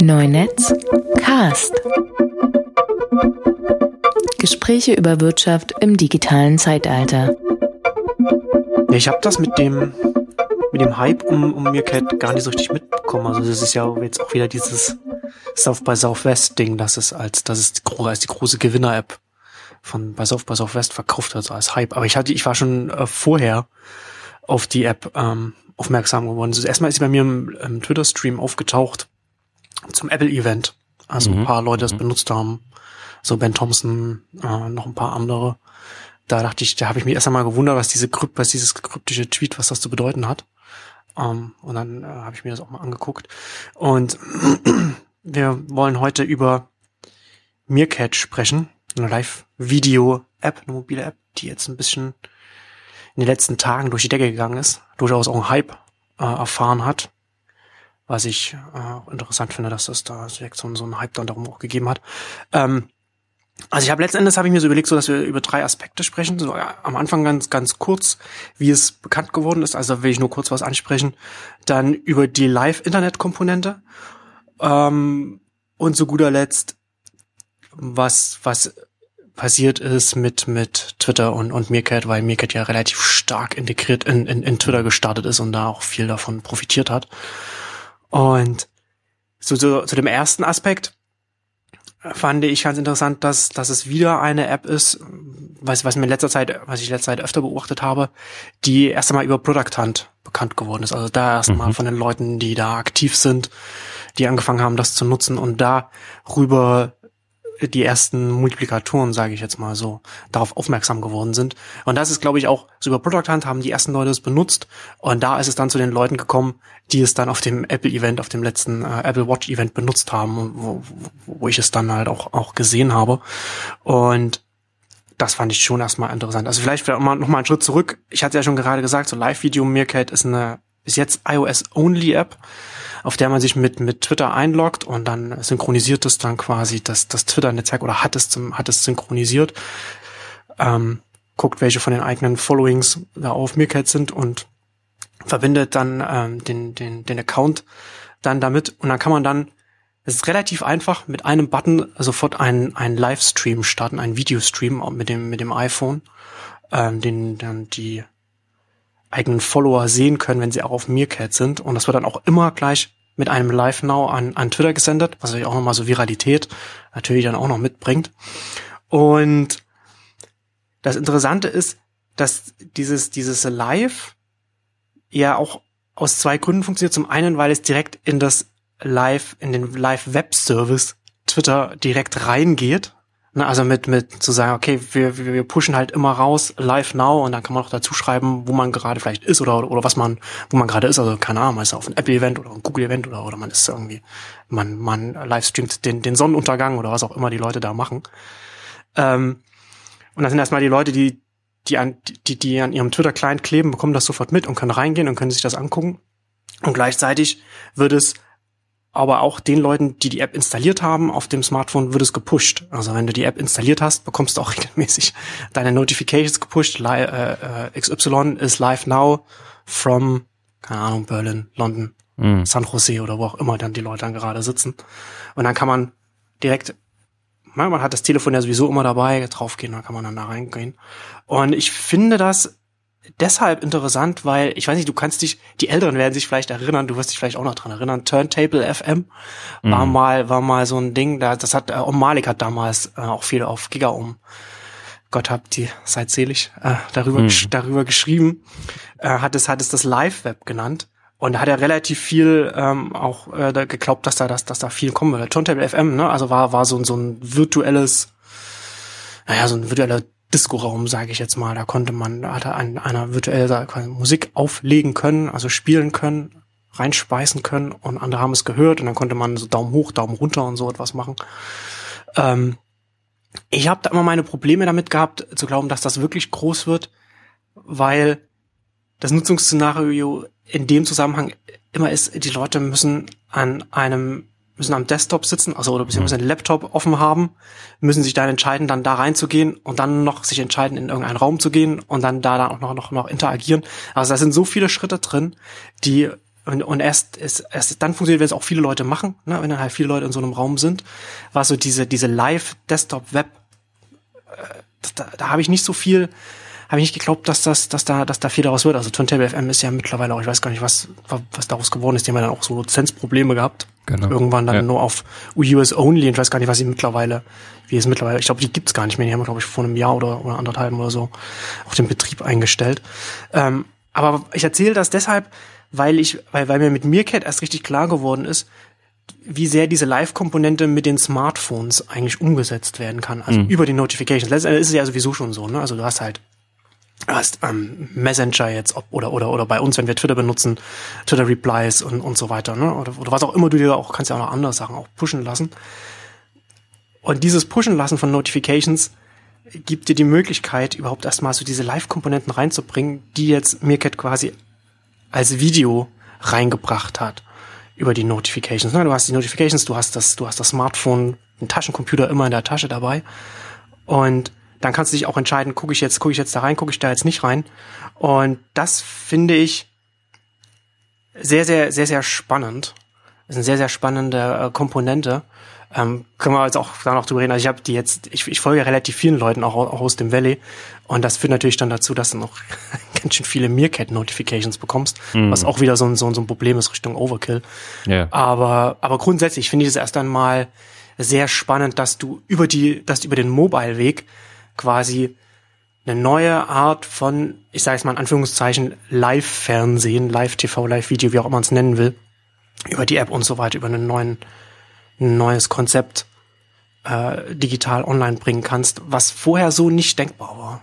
Neunetz Cast. Gespräche über Wirtschaft im digitalen Zeitalter. Ich habe das mit dem mit dem Hype um, um Meerkat gar nicht so richtig mitbekommen. Also das ist ja jetzt auch wieder dieses South by Southwest Ding, das es als das ist die, als die große Gewinner-App von bei South by Southwest verkauft hat, so als Hype. Aber ich hatte, ich war schon äh, vorher auf die App ähm, aufmerksam geworden. Also erstmal ist sie bei mir im, im Twitter-Stream aufgetaucht zum Apple-Event. Also mhm. ein paar Leute das mhm. benutzt haben. So Ben Thompson, äh, noch ein paar andere. Da dachte ich, da habe ich mich erst einmal gewundert, was diese Krypt, was dieses kryptische Tweet, was das zu bedeuten hat. Um, und dann äh, habe ich mir das auch mal angeguckt. Und wir wollen heute über Meerkat sprechen. Eine Live-Video-App, eine mobile App, die jetzt ein bisschen in den letzten Tagen durch die Decke gegangen ist. Durchaus auch einen Hype äh, erfahren hat. Was ich äh, interessant finde, dass das da direkt so, so einen Hype dann darum auch gegeben hat. Ähm, also ich habe letztendlich habe ich mir so überlegt, so dass wir über drei Aspekte sprechen. So ja, am Anfang ganz ganz kurz, wie es bekannt geworden ist. Also will ich nur kurz was ansprechen. Dann über die Live-Internet-Komponente ähm, und zu guter Letzt was was passiert ist mit mit Twitter und und Meerkat, weil Meerkat ja relativ stark integriert in, in in Twitter gestartet ist und da auch viel davon profitiert hat. Und so, so zu dem ersten Aspekt fand ich ganz interessant, dass, dass es wieder eine App ist, was, was mir in letzter Zeit, was ich in letzter Zeit öfter beobachtet habe, die erst einmal über Product Hunt bekannt geworden ist. Also da erstmal mhm. von den Leuten, die da aktiv sind, die angefangen haben, das zu nutzen und darüber die ersten Multiplikatoren, sage ich jetzt mal so, darauf aufmerksam geworden sind. Und das ist, glaube ich, auch so über Product Hunt haben die ersten Leute es benutzt. Und da ist es dann zu den Leuten gekommen, die es dann auf dem Apple-Event, auf dem letzten äh, Apple Watch-Event benutzt haben, wo, wo ich es dann halt auch, auch gesehen habe. Und das fand ich schon erstmal interessant. Also vielleicht noch mal, noch mal einen Schritt zurück. Ich hatte ja schon gerade gesagt, so Live-Video Meerkat ist eine, ist jetzt iOS-Only-App auf der man sich mit, mit Twitter einloggt und dann synchronisiert es dann quasi das, das Twitter-Netzwerk oder hat es zum, hat es synchronisiert, ähm, guckt, welche von den eigenen Followings da auf Meerkat sind und verbindet dann ähm, den, den, den Account dann damit. Und dann kann man dann es ist relativ einfach, mit einem Button sofort einen, einen Livestream starten, einen Videostream mit dem, mit dem iPhone, ähm, den dann die eigenen Follower sehen können, wenn sie auch auf Meerkat sind. Und das wird dann auch immer gleich mit einem Live Now an, an Twitter gesendet, was natürlich auch nochmal so Viralität natürlich dann auch noch mitbringt. Und das Interessante ist, dass dieses, dieses Live ja auch aus zwei Gründen funktioniert. Zum einen, weil es direkt in das Live, in den Live Web Service Twitter direkt reingeht. Ne, also mit, mit zu sagen, okay, wir, wir pushen halt immer raus, live now, und dann kann man auch dazu schreiben, wo man gerade vielleicht ist oder, oder was man, wo man gerade ist. Also keine Ahnung, man ist auf ein Apple-Event oder ein Google-Event oder, oder man ist irgendwie, man, man livestreamt den, den Sonnenuntergang oder was auch immer die Leute da machen. Ähm, und dann sind erstmal die Leute, die, die an, die, die an ihrem Twitter-Client kleben, bekommen das sofort mit und können reingehen und können sich das angucken. Und gleichzeitig wird es aber auch den Leuten, die die App installiert haben, auf dem Smartphone wird es gepusht. Also wenn du die App installiert hast, bekommst du auch regelmäßig deine Notifications gepusht. Li äh, äh, XY is live now from, keine Ahnung, Berlin, London, mhm. San Jose oder wo auch immer dann die Leute dann gerade sitzen. Und dann kann man direkt, man hat das Telefon ja sowieso immer dabei, draufgehen, dann kann man dann da reingehen. Und ich finde das deshalb interessant, weil ich weiß nicht, du kannst dich, die Älteren werden sich vielleicht erinnern, du wirst dich vielleicht auch noch dran erinnern. Turntable FM war mhm. mal war mal so ein Ding, da das hat äh, Om Malik hat damals äh, auch viel auf Giga um Gott habt die seid selig äh, darüber mhm. darüber geschrieben, äh, hat es hat es das Live Web genannt. Und da hat er relativ viel ähm, auch äh, da geglaubt, dass da dass, dass da viel kommen würde. Turntable FM, ne? Also war war so so ein virtuelles naja, so ein virtueller Disco-Raum, sage ich jetzt mal. Da konnte man, da hatte ein, einer virtuell Musik auflegen können, also spielen können, reinspeisen können und andere haben es gehört und dann konnte man so Daumen hoch, Daumen runter und so etwas machen. Ähm, ich habe da immer meine Probleme damit gehabt, zu glauben, dass das wirklich groß wird, weil das Nutzungsszenario in dem Zusammenhang immer ist, die Leute müssen an einem müssen am Desktop sitzen, also oder beziehungsweise einen Laptop offen haben, müssen sich dann entscheiden, dann da reinzugehen und dann noch sich entscheiden, in irgendeinen Raum zu gehen und dann da dann auch noch, noch, noch interagieren. Also da sind so viele Schritte drin, die und, und erst, ist, erst dann funktioniert, wenn es auch viele Leute machen, ne, wenn dann halt viele Leute in so einem Raum sind, war so diese, diese Live-Desktop-Web, äh, da, da habe ich nicht so viel, habe ich nicht geglaubt, dass das, dass da, dass da viel daraus wird. Also Turntable FM ist ja mittlerweile auch, ich weiß gar nicht, was, was daraus geworden ist. Die haben ja dann auch so Lizenzprobleme gehabt. Genau. Irgendwann dann ja. nur auf US Only. Ich weiß gar nicht, was sie mittlerweile, wie es mittlerweile, ich glaube, die gibt's gar nicht mehr. Die haben, glaube ich, vor einem Jahr oder, oder anderthalb oder so auch den Betrieb eingestellt. Ähm, aber ich erzähle das deshalb, weil ich, weil, weil mir mit Meerkat erst richtig klar geworden ist, wie sehr diese Live-Komponente mit den Smartphones eigentlich umgesetzt werden kann, also mhm. über die Notifications. Letztendlich ist es ja sowieso schon so, ne? Also du hast halt hast ähm, Messenger jetzt ob, oder oder oder bei uns, wenn wir Twitter benutzen, Twitter Replies und und so weiter, ne? Oder, oder was auch immer du dir auch kannst ja auch noch andere Sachen auch pushen lassen. Und dieses Pushen lassen von Notifications gibt dir die Möglichkeit, überhaupt erstmal so diese Live-Komponenten reinzubringen, die jetzt Meerkat quasi als Video reingebracht hat über die Notifications. Ne? Du hast die Notifications, du hast das, du hast das Smartphone, den Taschencomputer immer in der Tasche dabei und dann kannst du dich auch entscheiden, gucke ich jetzt, gucke ich jetzt da rein, gucke ich da jetzt nicht rein. Und das finde ich sehr, sehr, sehr, sehr spannend. Das ist eine sehr, sehr spannende äh, Komponente. Ähm, können wir jetzt auch da noch drüber reden. Also ich habe die jetzt, ich, ich folge relativ vielen Leuten auch, auch aus dem Valley und das führt natürlich dann dazu, dass du noch ganz schön viele Meerkat-Notifications bekommst, mhm. was auch wieder so ein, so, ein, so ein Problem ist Richtung Overkill. Yeah. Aber, aber grundsätzlich finde ich es erst einmal sehr spannend, dass du über die, dass du über den Mobile-Weg quasi eine neue Art von, ich sage es mal in Anführungszeichen, Live-Fernsehen, Live-TV, Live-Video, wie auch immer man es nennen will, über die App und so weiter, über einen neuen ein neues Konzept äh, digital online bringen kannst, was vorher so nicht denkbar war.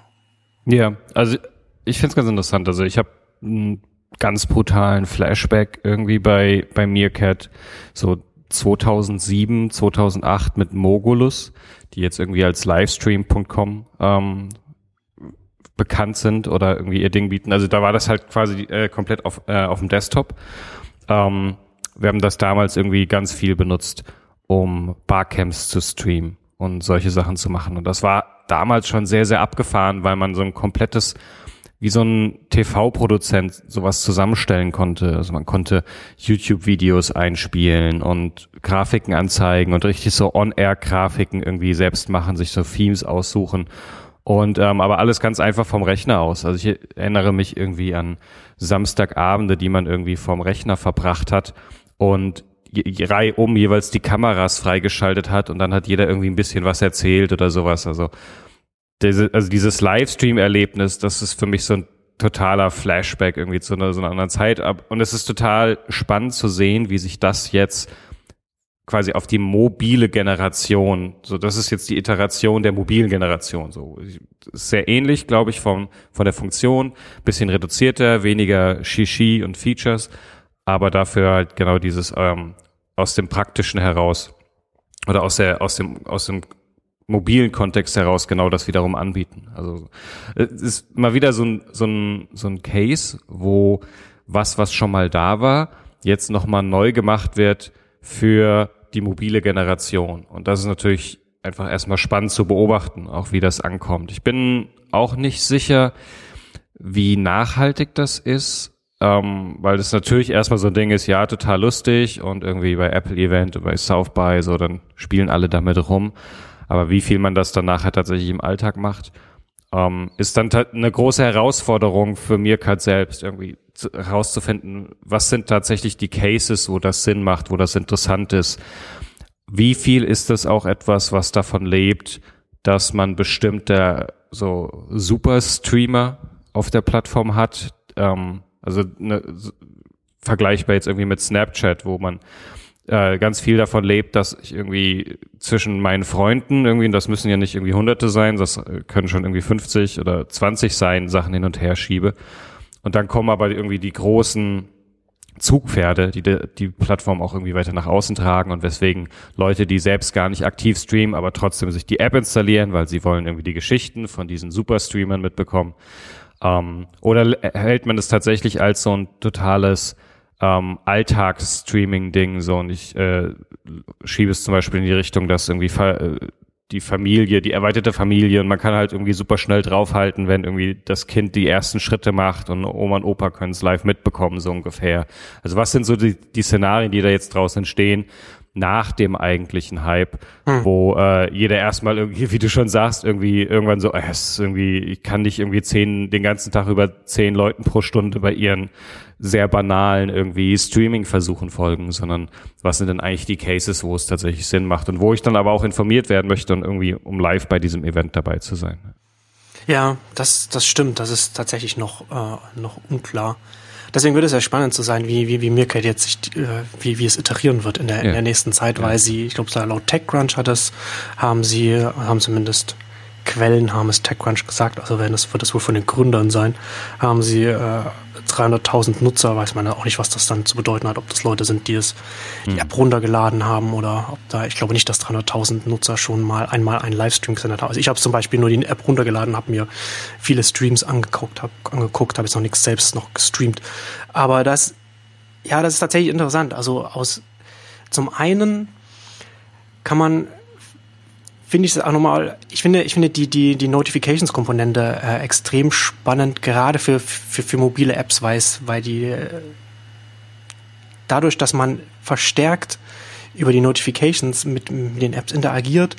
Ja, also ich finde es ganz interessant. Also ich habe einen ganz brutalen Flashback irgendwie bei, bei Meerkat, so 2007, 2008 mit Mogulus, die jetzt irgendwie als Livestream.com ähm, bekannt sind oder irgendwie ihr Ding bieten. Also da war das halt quasi äh, komplett auf, äh, auf dem Desktop. Ähm, wir haben das damals irgendwie ganz viel benutzt um Barcamps zu streamen und solche Sachen zu machen. Und das war damals schon sehr, sehr abgefahren, weil man so ein komplettes, wie so ein TV-Produzent sowas zusammenstellen konnte. Also man konnte YouTube-Videos einspielen und Grafiken anzeigen und richtig so On-Air-Grafiken irgendwie selbst machen, sich so Themes aussuchen. Und ähm, aber alles ganz einfach vom Rechner aus. Also ich erinnere mich irgendwie an Samstagabende, die man irgendwie vom Rechner verbracht hat und Reihe um jeweils die Kameras freigeschaltet hat und dann hat jeder irgendwie ein bisschen was erzählt oder sowas. Also, diese, also dieses Livestream-Erlebnis, das ist für mich so ein totaler Flashback irgendwie zu einer, so einer anderen Zeit. Und es ist total spannend zu sehen, wie sich das jetzt quasi auf die mobile Generation, so das ist jetzt die Iteration der mobilen Generation, so. Sehr ähnlich, glaube ich, vom von der Funktion, bisschen reduzierter, weniger Shishi und Features, aber dafür halt genau dieses ähm, aus dem Praktischen heraus oder aus der, aus dem, aus dem mobilen Kontext heraus genau das wiederum anbieten. Also es ist mal wieder so ein, so ein, so ein Case, wo was, was schon mal da war, jetzt nochmal neu gemacht wird für die mobile Generation. Und das ist natürlich einfach erstmal spannend zu beobachten, auch wie das ankommt. Ich bin auch nicht sicher, wie nachhaltig das ist, ähm, weil das natürlich erstmal so ein Ding ist, ja, total lustig und irgendwie bei Apple Event, bei South by, so, dann spielen alle damit rum. Aber wie viel man das dann nachher tatsächlich im Alltag macht, ähm, ist dann eine große Herausforderung für Mirkat selbst, irgendwie herauszufinden, was sind tatsächlich die Cases, wo das Sinn macht, wo das interessant ist. Wie viel ist das auch etwas, was davon lebt, dass man bestimmte so Super-Streamer auf der Plattform hat, ähm, also ne, vergleichbar jetzt irgendwie mit Snapchat, wo man äh, ganz viel davon lebt, dass ich irgendwie zwischen meinen Freunden irgendwie, das müssen ja nicht irgendwie Hunderte sein, das können schon irgendwie 50 oder 20 sein, Sachen hin und her schiebe. Und dann kommen aber irgendwie die großen Zugpferde, die die Plattform auch irgendwie weiter nach außen tragen und weswegen Leute, die selbst gar nicht aktiv streamen, aber trotzdem sich die App installieren, weil sie wollen irgendwie die Geschichten von diesen Superstreamern mitbekommen. Ähm, oder hält man das tatsächlich als so ein totales ähm, Alltagsstreaming-Ding so und ich äh, schiebe es zum Beispiel in die Richtung, dass irgendwie äh, die Familie, die erweiterte Familie und man kann halt irgendwie super schnell draufhalten, wenn irgendwie das Kind die ersten Schritte macht und Oma und Opa können es live mitbekommen, so ungefähr. Also was sind so die, die Szenarien, die da jetzt draußen entstehen? nach dem eigentlichen Hype, hm. wo äh, jeder erstmal irgendwie, wie du schon sagst, irgendwie irgendwann so, äh, es ist irgendwie, ich kann nicht irgendwie zehn, den ganzen Tag über zehn Leuten pro Stunde bei ihren sehr banalen irgendwie Streaming-Versuchen folgen, sondern was sind denn eigentlich die Cases, wo es tatsächlich Sinn macht und wo ich dann aber auch informiert werden möchte und irgendwie um live bei diesem Event dabei zu sein. Ja, das, das stimmt. Das ist tatsächlich noch, äh, noch unklar. Deswegen würde es ja spannend zu sein, wie, wie, wie Mirkat jetzt sich, äh, wie, wie es iterieren wird in der, ja. in der nächsten Zeit, weil sie, ich glaube, laut TechCrunch hat es, haben sie, haben zumindest Quellen haben es TechCrunch gesagt, also wenn es wird es wohl von den Gründern sein, haben sie äh, 300.000 Nutzer, weiß man ja auch nicht, was das dann zu bedeuten hat, ob das Leute sind, die es die hm. App runtergeladen haben oder ob da, ich glaube nicht, dass 300.000 Nutzer schon mal einmal einen Livestream gesendet haben. Also ich habe zum Beispiel nur die App runtergeladen, habe mir viele Streams angeguckt, habe angeguckt, habe jetzt noch nichts selbst noch gestreamt. Aber das, ja, das ist tatsächlich interessant. Also aus, zum einen kann man finde ich es auch nochmal, ich finde, ich finde die, die, die Notifications-Komponente äh, extrem spannend, gerade für, für, für mobile Apps, weil, weil die äh, dadurch, dass man verstärkt über die Notifications mit, mit den Apps interagiert,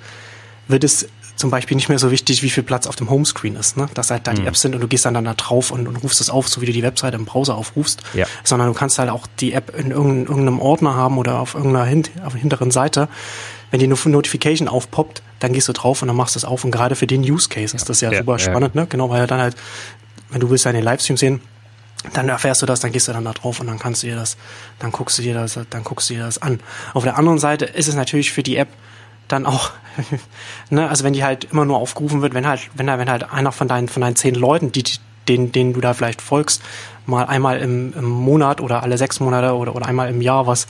wird es zum Beispiel nicht mehr so wichtig, wie viel Platz auf dem Homescreen ist, ne? dass halt da mhm. die Apps sind und du gehst dann, dann da drauf und, und rufst es auf, so wie du die Webseite im Browser aufrufst, ja. sondern du kannst halt auch die App in irgendeinem Ordner haben oder auf irgendeiner hint auf der hinteren Seite wenn die Notification aufpoppt, dann gehst du drauf und dann machst du es auf. Und gerade für den Use Case ist das ja, ja super spannend, ne? Genau, weil dann halt, wenn du willst deine Livestream sehen, dann erfährst du das, dann gehst du dann da drauf und dann kannst du dir das, dann guckst du dir das, dann guckst du dir das an. Auf der anderen Seite ist es natürlich für die App dann auch, ne, also wenn die halt immer nur aufgerufen wird, wenn halt, wenn wenn halt einer von deinen, von deinen zehn Leuten, die, denen, denen du da vielleicht folgst, mal einmal im, im Monat oder alle sechs Monate oder, oder einmal im Jahr was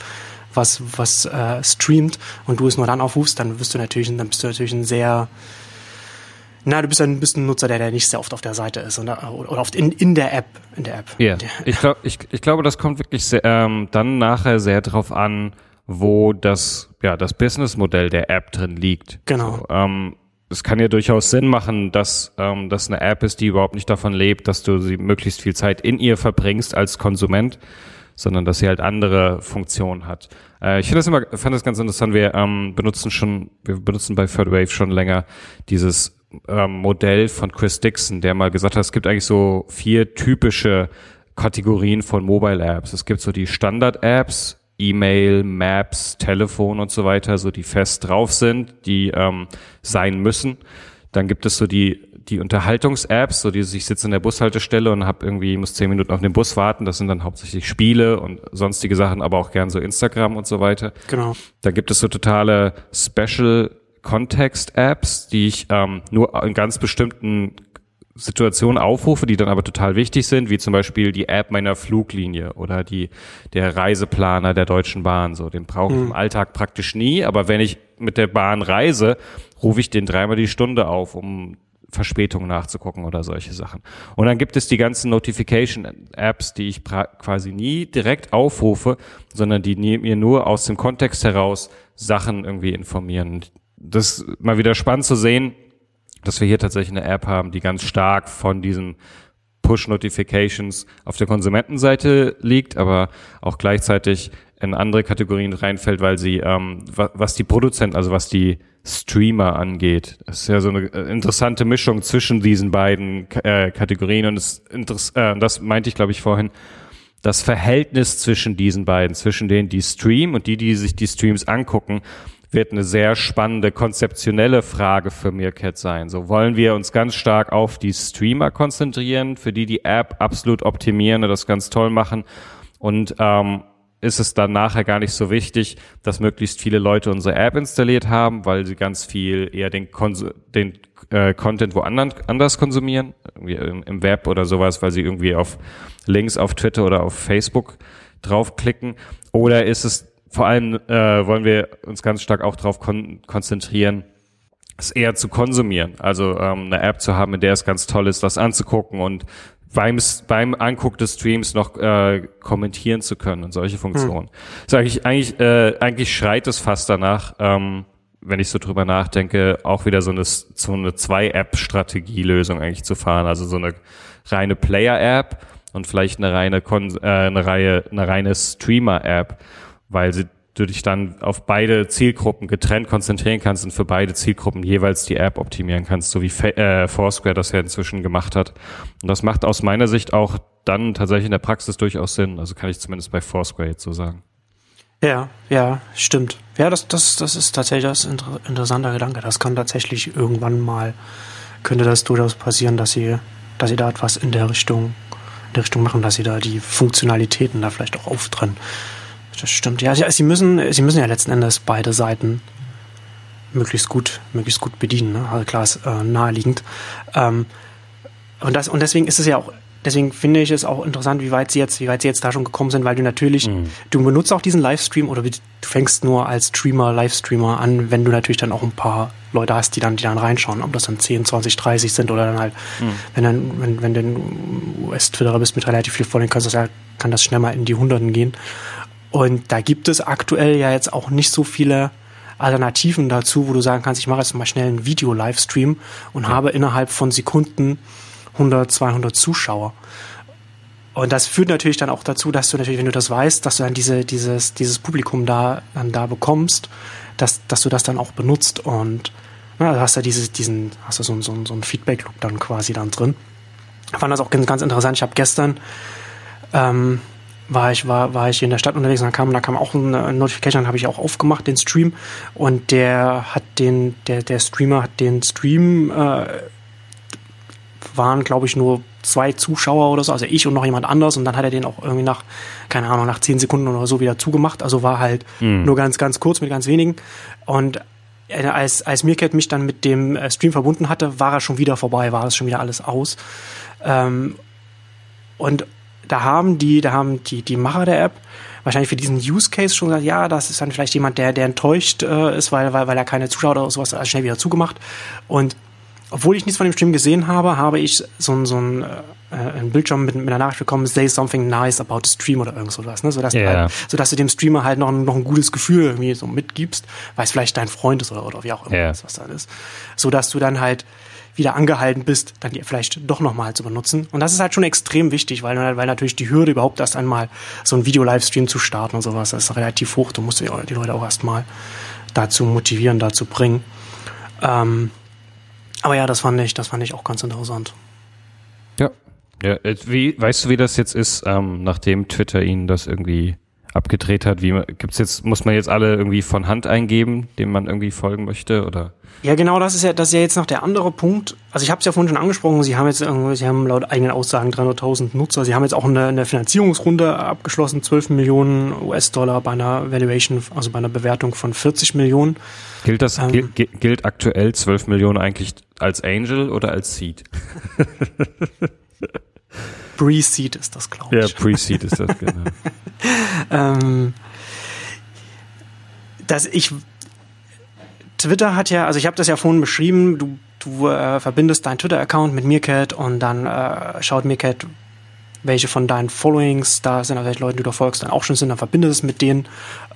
was, was äh, streamt und du es nur dann aufrufst, dann bist du natürlich, dann bist du natürlich ein sehr na, du bist ein, bist ein Nutzer, der, der nicht sehr oft auf der Seite ist oder, oder oft in, in der App. In der App. Ja, yeah. ich, glaub, ich, ich glaube, das kommt wirklich sehr, ähm, dann nachher sehr drauf an, wo das, ja, das Businessmodell der App drin liegt. Genau. So, ähm, es kann ja durchaus Sinn machen, dass ähm, das eine App ist, die überhaupt nicht davon lebt, dass du sie möglichst viel Zeit in ihr verbringst als Konsument sondern dass sie halt andere Funktionen hat. Äh, ich finde das immer, fand das ganz interessant. Wir ähm, benutzen schon, wir benutzen bei Third Wave schon länger dieses ähm, Modell von Chris Dixon, der mal gesagt hat, es gibt eigentlich so vier typische Kategorien von Mobile Apps. Es gibt so die Standard-Apps, E-Mail, Maps, Telefon und so weiter, so die fest drauf sind, die ähm, sein müssen. Dann gibt es so die die Unterhaltungs-Apps, so dieses, ich sitze in der Bushaltestelle und habe irgendwie, muss zehn Minuten auf den Bus warten, das sind dann hauptsächlich Spiele und sonstige Sachen, aber auch gern so Instagram und so weiter. Genau. Da gibt es so totale Special Context-Apps, die ich ähm, nur in ganz bestimmten Situationen aufrufe, die dann aber total wichtig sind, wie zum Beispiel die App meiner Fluglinie oder die der Reiseplaner der Deutschen Bahn. So, den brauche ich mhm. im Alltag praktisch nie, aber wenn ich mit der Bahn reise, rufe ich den dreimal die Stunde auf, um Verspätung nachzugucken oder solche Sachen. Und dann gibt es die ganzen Notification-Apps, die ich quasi nie direkt aufrufe, sondern die mir nur aus dem Kontext heraus Sachen irgendwie informieren. Das ist mal wieder spannend zu sehen, dass wir hier tatsächlich eine App haben, die ganz stark von diesen Push-Notifications auf der Konsumentenseite liegt, aber auch gleichzeitig in andere Kategorien reinfällt, weil sie, ähm, was die Produzenten, also was die Streamer angeht. Das ist ja so eine äh, interessante Mischung zwischen diesen beiden äh, Kategorien und das, äh, das meinte ich, glaube ich, vorhin. Das Verhältnis zwischen diesen beiden, zwischen denen, die streamen und die, die sich die Streams angucken, wird eine sehr spannende konzeptionelle Frage für Meerkat sein. So wollen wir uns ganz stark auf die Streamer konzentrieren, für die die App absolut optimieren und das ganz toll machen und ähm, ist es dann nachher gar nicht so wichtig, dass möglichst viele Leute unsere App installiert haben, weil sie ganz viel eher den, Konsu den äh, Content woanders anders konsumieren, im, im, Web oder sowas, weil sie irgendwie auf Links auf Twitter oder auf Facebook draufklicken. Oder ist es vor allem, äh, wollen wir uns ganz stark auch darauf kon konzentrieren, es eher zu konsumieren. Also ähm, eine App zu haben, in der es ganz toll ist, das anzugucken und beim, beim Anguck des Streams noch äh, kommentieren zu können und solche Funktionen. Hm. So eigentlich, eigentlich, äh, eigentlich schreit es fast danach, ähm, wenn ich so drüber nachdenke, auch wieder so eine, so eine Zwei-App-Strategielösung eigentlich zu fahren. Also so eine reine Player-App und vielleicht eine reine, Kon äh, eine Reihe, eine reine Streamer-App, weil sie du dich dann auf beide Zielgruppen getrennt konzentrieren kannst und für beide Zielgruppen jeweils die App optimieren kannst, so wie äh, Foursquare das ja inzwischen gemacht hat. Und das macht aus meiner Sicht auch dann tatsächlich in der Praxis durchaus Sinn. Also kann ich zumindest bei Foursquare jetzt so sagen. Ja, ja, stimmt. Ja, das, das, das ist tatsächlich das inter interessanter Gedanke. Das kann tatsächlich irgendwann mal, könnte das durchaus passieren, dass sie, dass sie da etwas in der Richtung, in der Richtung machen, dass sie da die Funktionalitäten da vielleicht auch auftrennen. Das stimmt. Ja, sie müssen, sie müssen ja letzten Endes beide Seiten möglichst gut, möglichst gut bedienen. Ne? Also klar ist äh, naheliegend. Ähm, und das, und deswegen ist es ja auch deswegen finde ich es auch interessant, wie weit sie jetzt, wie weit sie jetzt da schon gekommen sind, weil du natürlich, mhm. du benutzt auch diesen Livestream oder du fängst nur als Streamer, Livestreamer an, wenn du natürlich dann auch ein paar Leute hast, die dann, die dann reinschauen, ob das dann 10, 20, 30 sind oder dann halt, mhm. wenn dann, wenn, wenn du US-Twitterer bist mit relativ viel Following, kannst das ja, kann das schnell mal in die Hunderten gehen. Und da gibt es aktuell ja jetzt auch nicht so viele Alternativen dazu, wo du sagen kannst, ich mache jetzt mal schnell einen Video-Livestream und ja. habe innerhalb von Sekunden 100, 200 Zuschauer. Und das führt natürlich dann auch dazu, dass du natürlich, wenn du das weißt, dass du dann diese, dieses, dieses Publikum da, dann da bekommst, dass, dass du das dann auch benutzt und na, du hast ja dieses, diesen, hast du so, so, so einen Feedback-Loop dann quasi dann drin. Ich fand das auch ganz, ganz interessant. Ich habe gestern ähm, war ich war war ich in der Stadt unterwegs und dann kam da kam auch eine Notification, dann habe ich auch aufgemacht den Stream und der hat den der der Streamer hat den Stream äh, waren, glaube ich, nur zwei Zuschauer oder so, also ich und noch jemand anders und dann hat er den auch irgendwie nach, keine Ahnung, nach zehn Sekunden oder so wieder zugemacht. Also war halt mhm. nur ganz, ganz kurz mit ganz wenigen. Und äh, als, als Mirket mich dann mit dem äh, Stream verbunden hatte, war er schon wieder vorbei, war das schon wieder alles aus. Ähm, und da haben die, da haben die, die Macher der App wahrscheinlich für diesen Use Case schon gesagt, ja, das ist dann vielleicht jemand, der, der enttäuscht äh, ist, weil, weil, weil er keine Zuschauer oder sowas schnell wieder zugemacht. Und obwohl ich nichts von dem Stream gesehen habe, habe ich so, so ein, äh, ein Bildschirm mit, mit einer Nachricht bekommen, say something nice about the stream oder irgend sowas, ne? sodass, yeah. du halt, sodass du dem Streamer halt noch, noch ein gutes Gefühl irgendwie so mitgibst, weil es vielleicht dein Freund ist oder, oder wie auch immer, yeah. was da ist. Sodass du dann halt wieder angehalten bist, dann die vielleicht doch nochmal zu benutzen. Und das ist halt schon extrem wichtig, weil, weil natürlich die Hürde überhaupt erst einmal so ein Video-Livestream zu starten und sowas, das ist relativ hoch. Du musst die, Leute auch erstmal dazu motivieren, dazu bringen. Ähm, aber ja, das fand ich, das fand ich auch ganz interessant. Ja. Ja, wie, weißt du, wie das jetzt ist, ähm, nachdem Twitter ihnen das irgendwie abgedreht hat? Wie gibt's jetzt, muss man jetzt alle irgendwie von Hand eingeben, dem man irgendwie folgen möchte? Oder? Ja, genau, das ist ja, das ist ja jetzt noch der andere Punkt. Also ich habe es ja vorhin schon angesprochen, Sie haben jetzt irgendwie, Sie haben laut eigenen Aussagen 300.000 Nutzer. Sie haben jetzt auch eine, eine Finanzierungsrunde abgeschlossen, 12 Millionen US-Dollar bei einer Valuation, also bei einer Bewertung von 40 Millionen. Gilt das, ähm, gilt, gilt aktuell 12 Millionen eigentlich als Angel oder als Seed? Pre-Seed ist das, glaube ich. Ja, Pre-Seed ist das, genau. ähm, dass ich Twitter hat ja, also ich habe das ja vorhin beschrieben, du, du äh, verbindest deinen Twitter-Account mit Meerkat und dann äh, schaut Meerkat, welche von deinen Followings da sind, also welche Leute du da folgst, dann auch schon sind, dann verbindest es mit denen.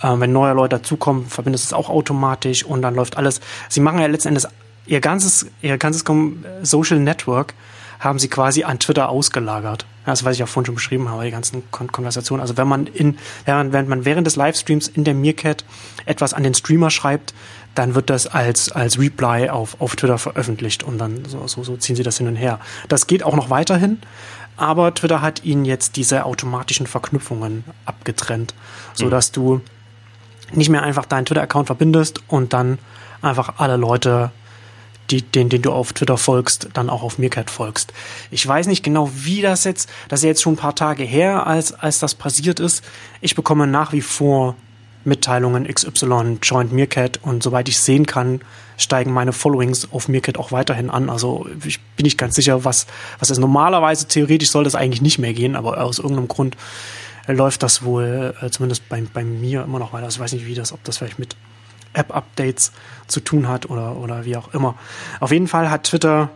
Äh, wenn neue Leute dazukommen, verbindest es auch automatisch und dann läuft alles. Sie machen ja letzten Endes ihr ganzes, ihr ganzes Social Network haben sie quasi an Twitter ausgelagert. Das, was ich ja vorhin schon beschrieben habe, die ganzen Kon Konversationen. Also wenn man in, während, während man während des Livestreams in der Meerkat etwas an den Streamer schreibt, dann wird das als, als Reply auf, auf Twitter veröffentlicht und dann so, so, so ziehen sie das hin und her. Das geht auch noch weiterhin, aber Twitter hat ihnen jetzt diese automatischen Verknüpfungen abgetrennt, so dass mhm. du nicht mehr einfach deinen Twitter-Account verbindest und dann einfach alle Leute die, den, den du auf Twitter folgst, dann auch auf Meerkat folgst. Ich weiß nicht genau, wie das jetzt, das ist jetzt schon ein paar Tage her, als, als das passiert ist. Ich bekomme nach wie vor Mitteilungen XY joint Meerkat und soweit ich sehen kann, steigen meine Followings auf Meerkat auch weiterhin an. Also ich bin nicht ganz sicher, was, was ist. Normalerweise theoretisch soll das eigentlich nicht mehr gehen, aber aus irgendeinem Grund läuft das wohl äh, zumindest bei, bei mir immer noch weiter. Also ich weiß nicht, wie das, ob das vielleicht mit App-Updates zu tun hat oder, oder wie auch immer. Auf jeden Fall hat Twitter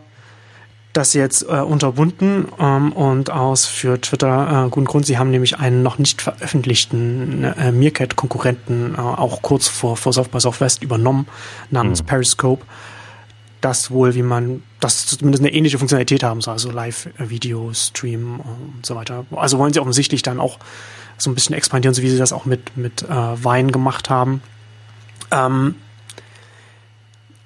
das jetzt äh, unterbunden ähm, und aus für Twitter äh, guten Grund. Sie haben nämlich einen noch nicht veröffentlichten äh, Meerkat-Konkurrenten äh, auch kurz vor, vor South by Southwest übernommen, namens mhm. Periscope. Das wohl, wie man, das zumindest eine ähnliche Funktionalität haben soll, also Live-Video, Stream und so weiter. Also wollen sie offensichtlich dann auch so ein bisschen expandieren, so wie sie das auch mit, mit äh, Wein gemacht haben. Ähm,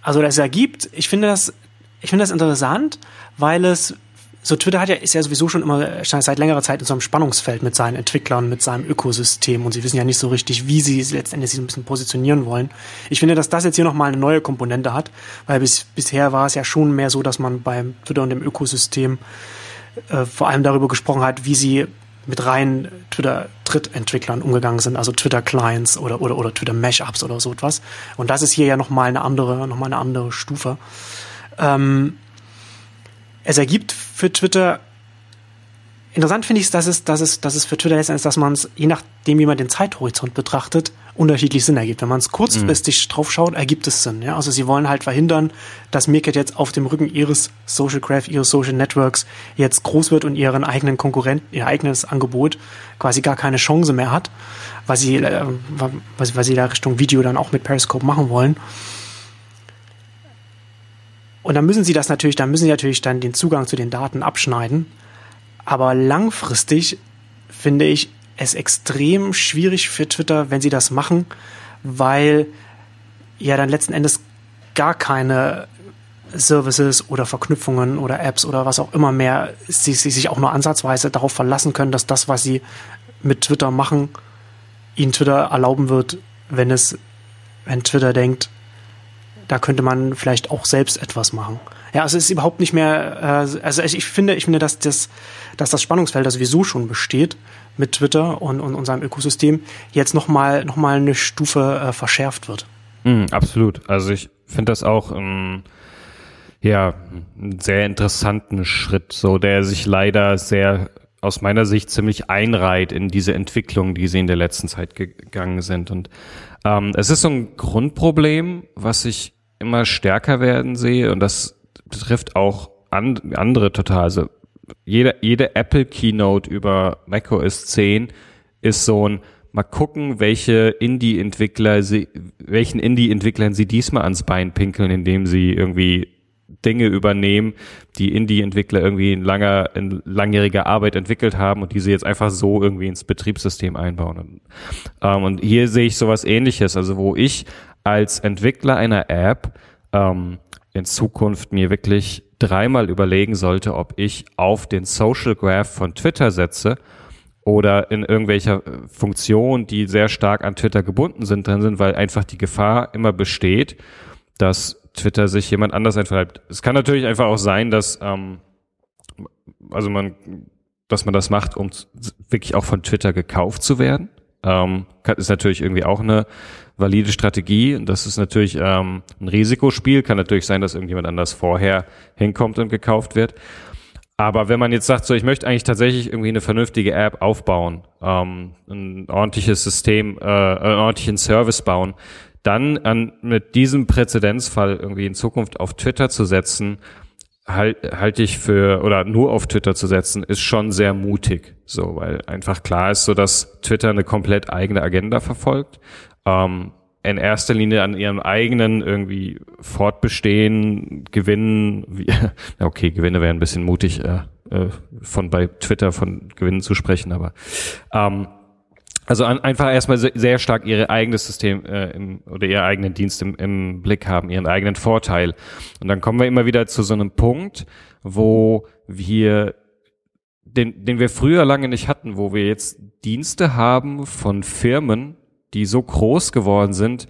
also das ergibt, ich finde das, ich finde das interessant, weil es so Twitter hat ja, ist ja sowieso schon immer seit längerer Zeit in so einem Spannungsfeld mit seinen Entwicklern, mit seinem Ökosystem und sie wissen ja nicht so richtig, wie sie letztendlich sich ein bisschen positionieren wollen. Ich finde, dass das jetzt hier nochmal eine neue Komponente hat, weil bis, bisher war es ja schon mehr so, dass man beim Twitter und dem Ökosystem äh, vor allem darüber gesprochen hat, wie sie mit rein Twitter-Drittentwicklern umgegangen sind, also Twitter-Clients oder, oder, oder Twitter-Mashups oder so etwas. Und das ist hier ja nochmal eine andere, nochmal eine andere Stufe. Ähm, es ergibt für Twitter Interessant finde ich es, dass es, dass es, dass es für Twitter letztendlich, dass man es, je nachdem, wie man den Zeithorizont betrachtet, unterschiedlich Sinn ergibt. Wenn man es kurzfristig mhm. drauf schaut, ergibt es Sinn. Ja? Also sie wollen halt verhindern, dass Meerkat jetzt auf dem Rücken ihres Social Graph, ihres Social Networks jetzt groß wird und ihren eigenen Konkurrenten, ihr eigenes Angebot quasi gar keine Chance mehr hat, weil sie, äh, weil, weil sie da Richtung Video dann auch mit Periscope machen wollen. Und dann müssen sie das natürlich, dann müssen sie natürlich dann den Zugang zu den Daten abschneiden. Aber langfristig finde ich es extrem schwierig für Twitter, wenn sie das machen, weil ja dann letzten Endes gar keine Services oder Verknüpfungen oder Apps oder was auch immer mehr, sie, sie sich auch nur ansatzweise darauf verlassen können, dass das, was sie mit Twitter machen, ihnen Twitter erlauben wird, wenn es, wenn Twitter denkt, da könnte man vielleicht auch selbst etwas machen. Ja, also es ist überhaupt nicht mehr, äh, also ich finde, ich finde, dass das, dass das Spannungsfeld, das sowieso schon besteht mit Twitter und, und unserem Ökosystem, jetzt nochmal noch mal eine Stufe äh, verschärft wird. Mm, absolut. Also ich finde das auch ähm, ja einen sehr interessanten Schritt, so der sich leider sehr aus meiner Sicht ziemlich einreiht in diese Entwicklung, die sie in der letzten Zeit gegangen sind. Und ähm, es ist so ein Grundproblem, was ich immer stärker werden sehe und das betrifft auch an, andere total. Also jede, jede Apple Keynote über macOS 10 ist so ein mal gucken, welche Indie-Entwickler sie, welchen Indie-Entwicklern sie diesmal ans Bein pinkeln, indem sie irgendwie Dinge übernehmen, die Indie-Entwickler irgendwie in langer, in langjähriger Arbeit entwickelt haben und die sie jetzt einfach so irgendwie ins Betriebssystem einbauen. Und, ähm, und hier sehe ich sowas ähnliches, also wo ich als Entwickler einer App ähm, in Zukunft mir wirklich dreimal überlegen sollte, ob ich auf den Social Graph von Twitter setze oder in irgendwelcher äh, Funktion, die sehr stark an Twitter gebunden sind, drin sind, weil einfach die Gefahr immer besteht, dass Twitter sich jemand anders einverleibt. Es kann natürlich einfach auch sein, dass ähm, also man, dass man das macht, um wirklich auch von Twitter gekauft zu werden. Ähm, ist natürlich irgendwie auch eine valide Strategie. Das ist natürlich ähm, ein Risikospiel. Kann natürlich sein, dass irgendjemand anders vorher hinkommt und gekauft wird. Aber wenn man jetzt sagt, so ich möchte eigentlich tatsächlich irgendwie eine vernünftige App aufbauen, ähm, ein ordentliches System, äh, einen ordentlichen Service bauen, dann an, mit diesem Präzedenzfall irgendwie in Zukunft auf Twitter zu setzen, halt, halte ich für, oder nur auf Twitter zu setzen, ist schon sehr mutig. So, weil einfach klar ist so, dass Twitter eine komplett eigene Agenda verfolgt ähm, in erster Linie an ihrem eigenen irgendwie Fortbestehen, Gewinnen, wie, okay, Gewinne wären ein bisschen mutig, äh, äh, von bei Twitter von Gewinnen zu sprechen, aber ähm, also an, einfach erstmal sehr stark ihr eigenes System äh, im, oder ihr eigenen Dienst im, im Blick haben, ihren eigenen Vorteil. Und dann kommen wir immer wieder zu so einem Punkt, wo wir den, den wir früher lange nicht hatten, wo wir jetzt Dienste haben von Firmen, die so groß geworden sind,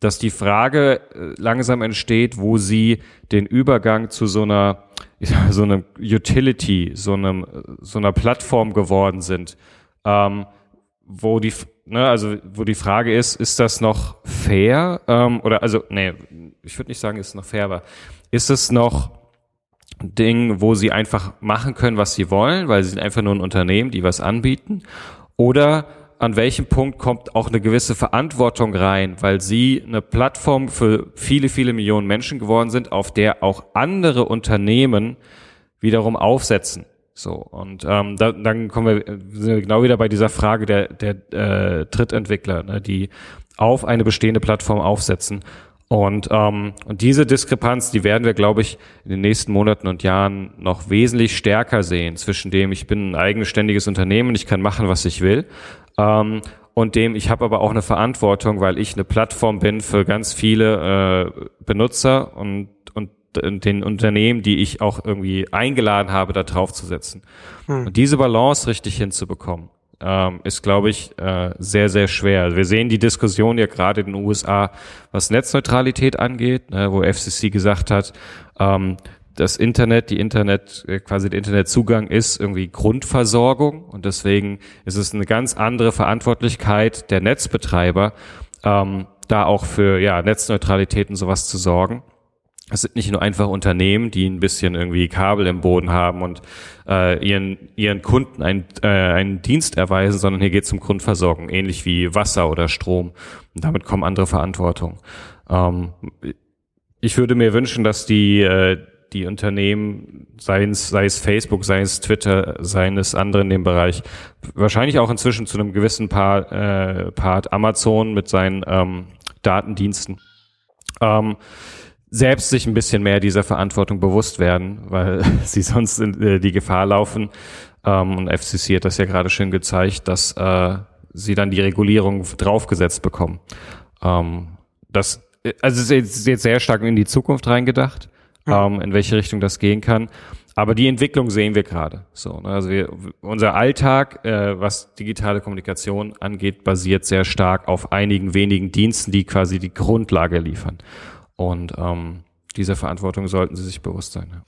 dass die Frage äh, langsam entsteht, wo sie den Übergang zu so einer so einem Utility, so einem so einer Plattform geworden sind, ähm, wo die ne, also wo die Frage ist, ist das noch fair ähm, oder also nee, ich würde nicht sagen, ist es noch fair, aber ist es noch ein Ding, wo sie einfach machen können, was sie wollen, weil sie sind einfach nur ein Unternehmen, die was anbieten, oder an welchem Punkt kommt auch eine gewisse Verantwortung rein, weil sie eine Plattform für viele, viele Millionen Menschen geworden sind, auf der auch andere Unternehmen wiederum aufsetzen. So, und ähm, da, dann kommen wir, sind wir genau wieder bei dieser Frage der, der äh, Drittentwickler, ne, die auf eine bestehende Plattform aufsetzen. Und, ähm, und diese Diskrepanz, die werden wir, glaube ich, in den nächsten Monaten und Jahren noch wesentlich stärker sehen, zwischen dem, ich bin ein eigenständiges Unternehmen, ich kann machen, was ich will, ähm, und dem, ich habe aber auch eine Verantwortung, weil ich eine Plattform bin für ganz viele äh, Benutzer und den Unternehmen, die ich auch irgendwie eingeladen habe, da drauf zu setzen. Hm. Und diese Balance richtig hinzubekommen, ähm, ist, glaube ich, äh, sehr, sehr schwer. Wir sehen die Diskussion ja gerade in den USA, was Netzneutralität angeht, ne, wo FCC gesagt hat, ähm, das Internet, die Internet, äh, quasi der Internetzugang ist irgendwie Grundversorgung und deswegen ist es eine ganz andere Verantwortlichkeit der Netzbetreiber, ähm, da auch für ja, Netzneutralität und sowas zu sorgen. Es sind nicht nur einfach Unternehmen, die ein bisschen irgendwie Kabel im Boden haben und äh, ihren, ihren Kunden ein, äh, einen Dienst erweisen, sondern hier geht es um Grundversorgung, ähnlich wie Wasser oder Strom. Und damit kommen andere Verantwortung. Ähm, ich würde mir wünschen, dass die, äh, die Unternehmen, sei es, sei es Facebook, sei es Twitter, sei es andere in dem Bereich, wahrscheinlich auch inzwischen zu einem gewissen Part, äh, Part Amazon mit seinen ähm, Datendiensten, ähm, selbst sich ein bisschen mehr dieser Verantwortung bewusst werden, weil sie sonst in, äh, die Gefahr laufen. Ähm, und FCC hat das ja gerade schön gezeigt, dass äh, sie dann die Regulierung draufgesetzt bekommen. Ähm, das, äh, also es ist jetzt sehr stark in die Zukunft reingedacht, ja. ähm, in welche Richtung das gehen kann. Aber die Entwicklung sehen wir gerade. So, ne? also wir, unser Alltag, äh, was digitale Kommunikation angeht, basiert sehr stark auf einigen wenigen Diensten, die quasi die Grundlage liefern. Und ähm, dieser Verantwortung sollten sie sich bewusst sein. Ja.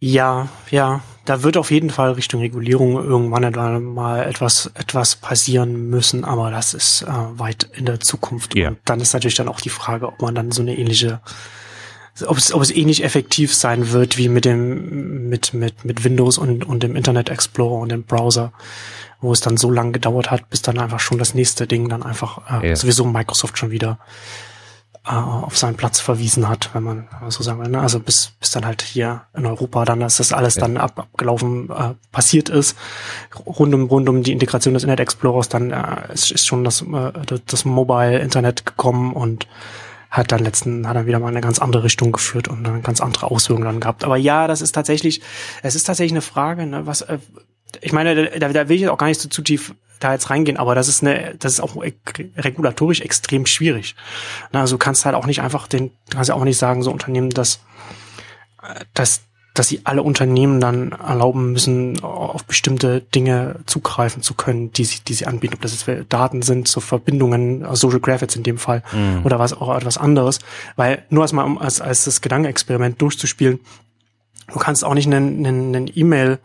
Ja, ja, da wird auf jeden Fall Richtung Regulierung irgendwann mal etwas, etwas passieren müssen, aber das ist äh, weit in der Zukunft. Ja. Und dann ist natürlich dann auch die Frage, ob man dann so eine ähnliche, ob es, ob es ähnlich effektiv sein wird wie mit dem, mit, mit, mit Windows und, und dem Internet Explorer und dem Browser, wo es dann so lange gedauert hat, bis dann einfach schon das nächste Ding dann einfach äh, ja. sowieso Microsoft schon wieder äh, auf seinen Platz verwiesen hat, wenn man so sagen will. Ne? Also bis, bis dann halt hier in Europa dann, dass das alles ja. dann ab, abgelaufen äh, passiert ist, rund um, rund um die Integration des Internet Explorers, dann äh, ist, ist schon das, äh, das Mobile Internet gekommen und hat dann letzten, hat dann wieder mal eine ganz andere Richtung geführt und dann ganz andere Auswirkungen dann gehabt. Aber ja, das ist tatsächlich, es ist tatsächlich eine Frage, ne, was, äh, ich meine, da, da will ich jetzt auch gar nicht so zu tief da jetzt reingehen, aber das ist eine, das ist auch regulatorisch extrem schwierig. Also du kannst halt auch nicht einfach den, du kannst ja auch nicht sagen, so Unternehmen, dass, dass, dass sie alle Unternehmen dann erlauben müssen, auf bestimmte Dinge zugreifen zu können, die sie, die sie anbieten. Ob das jetzt Daten sind, so Verbindungen, Social Graphics in dem Fall, mhm. oder was auch etwas anderes. Weil nur als mal, als, als das Gedankenexperiment durchzuspielen, du kannst auch nicht einen, einen, einen E-Mail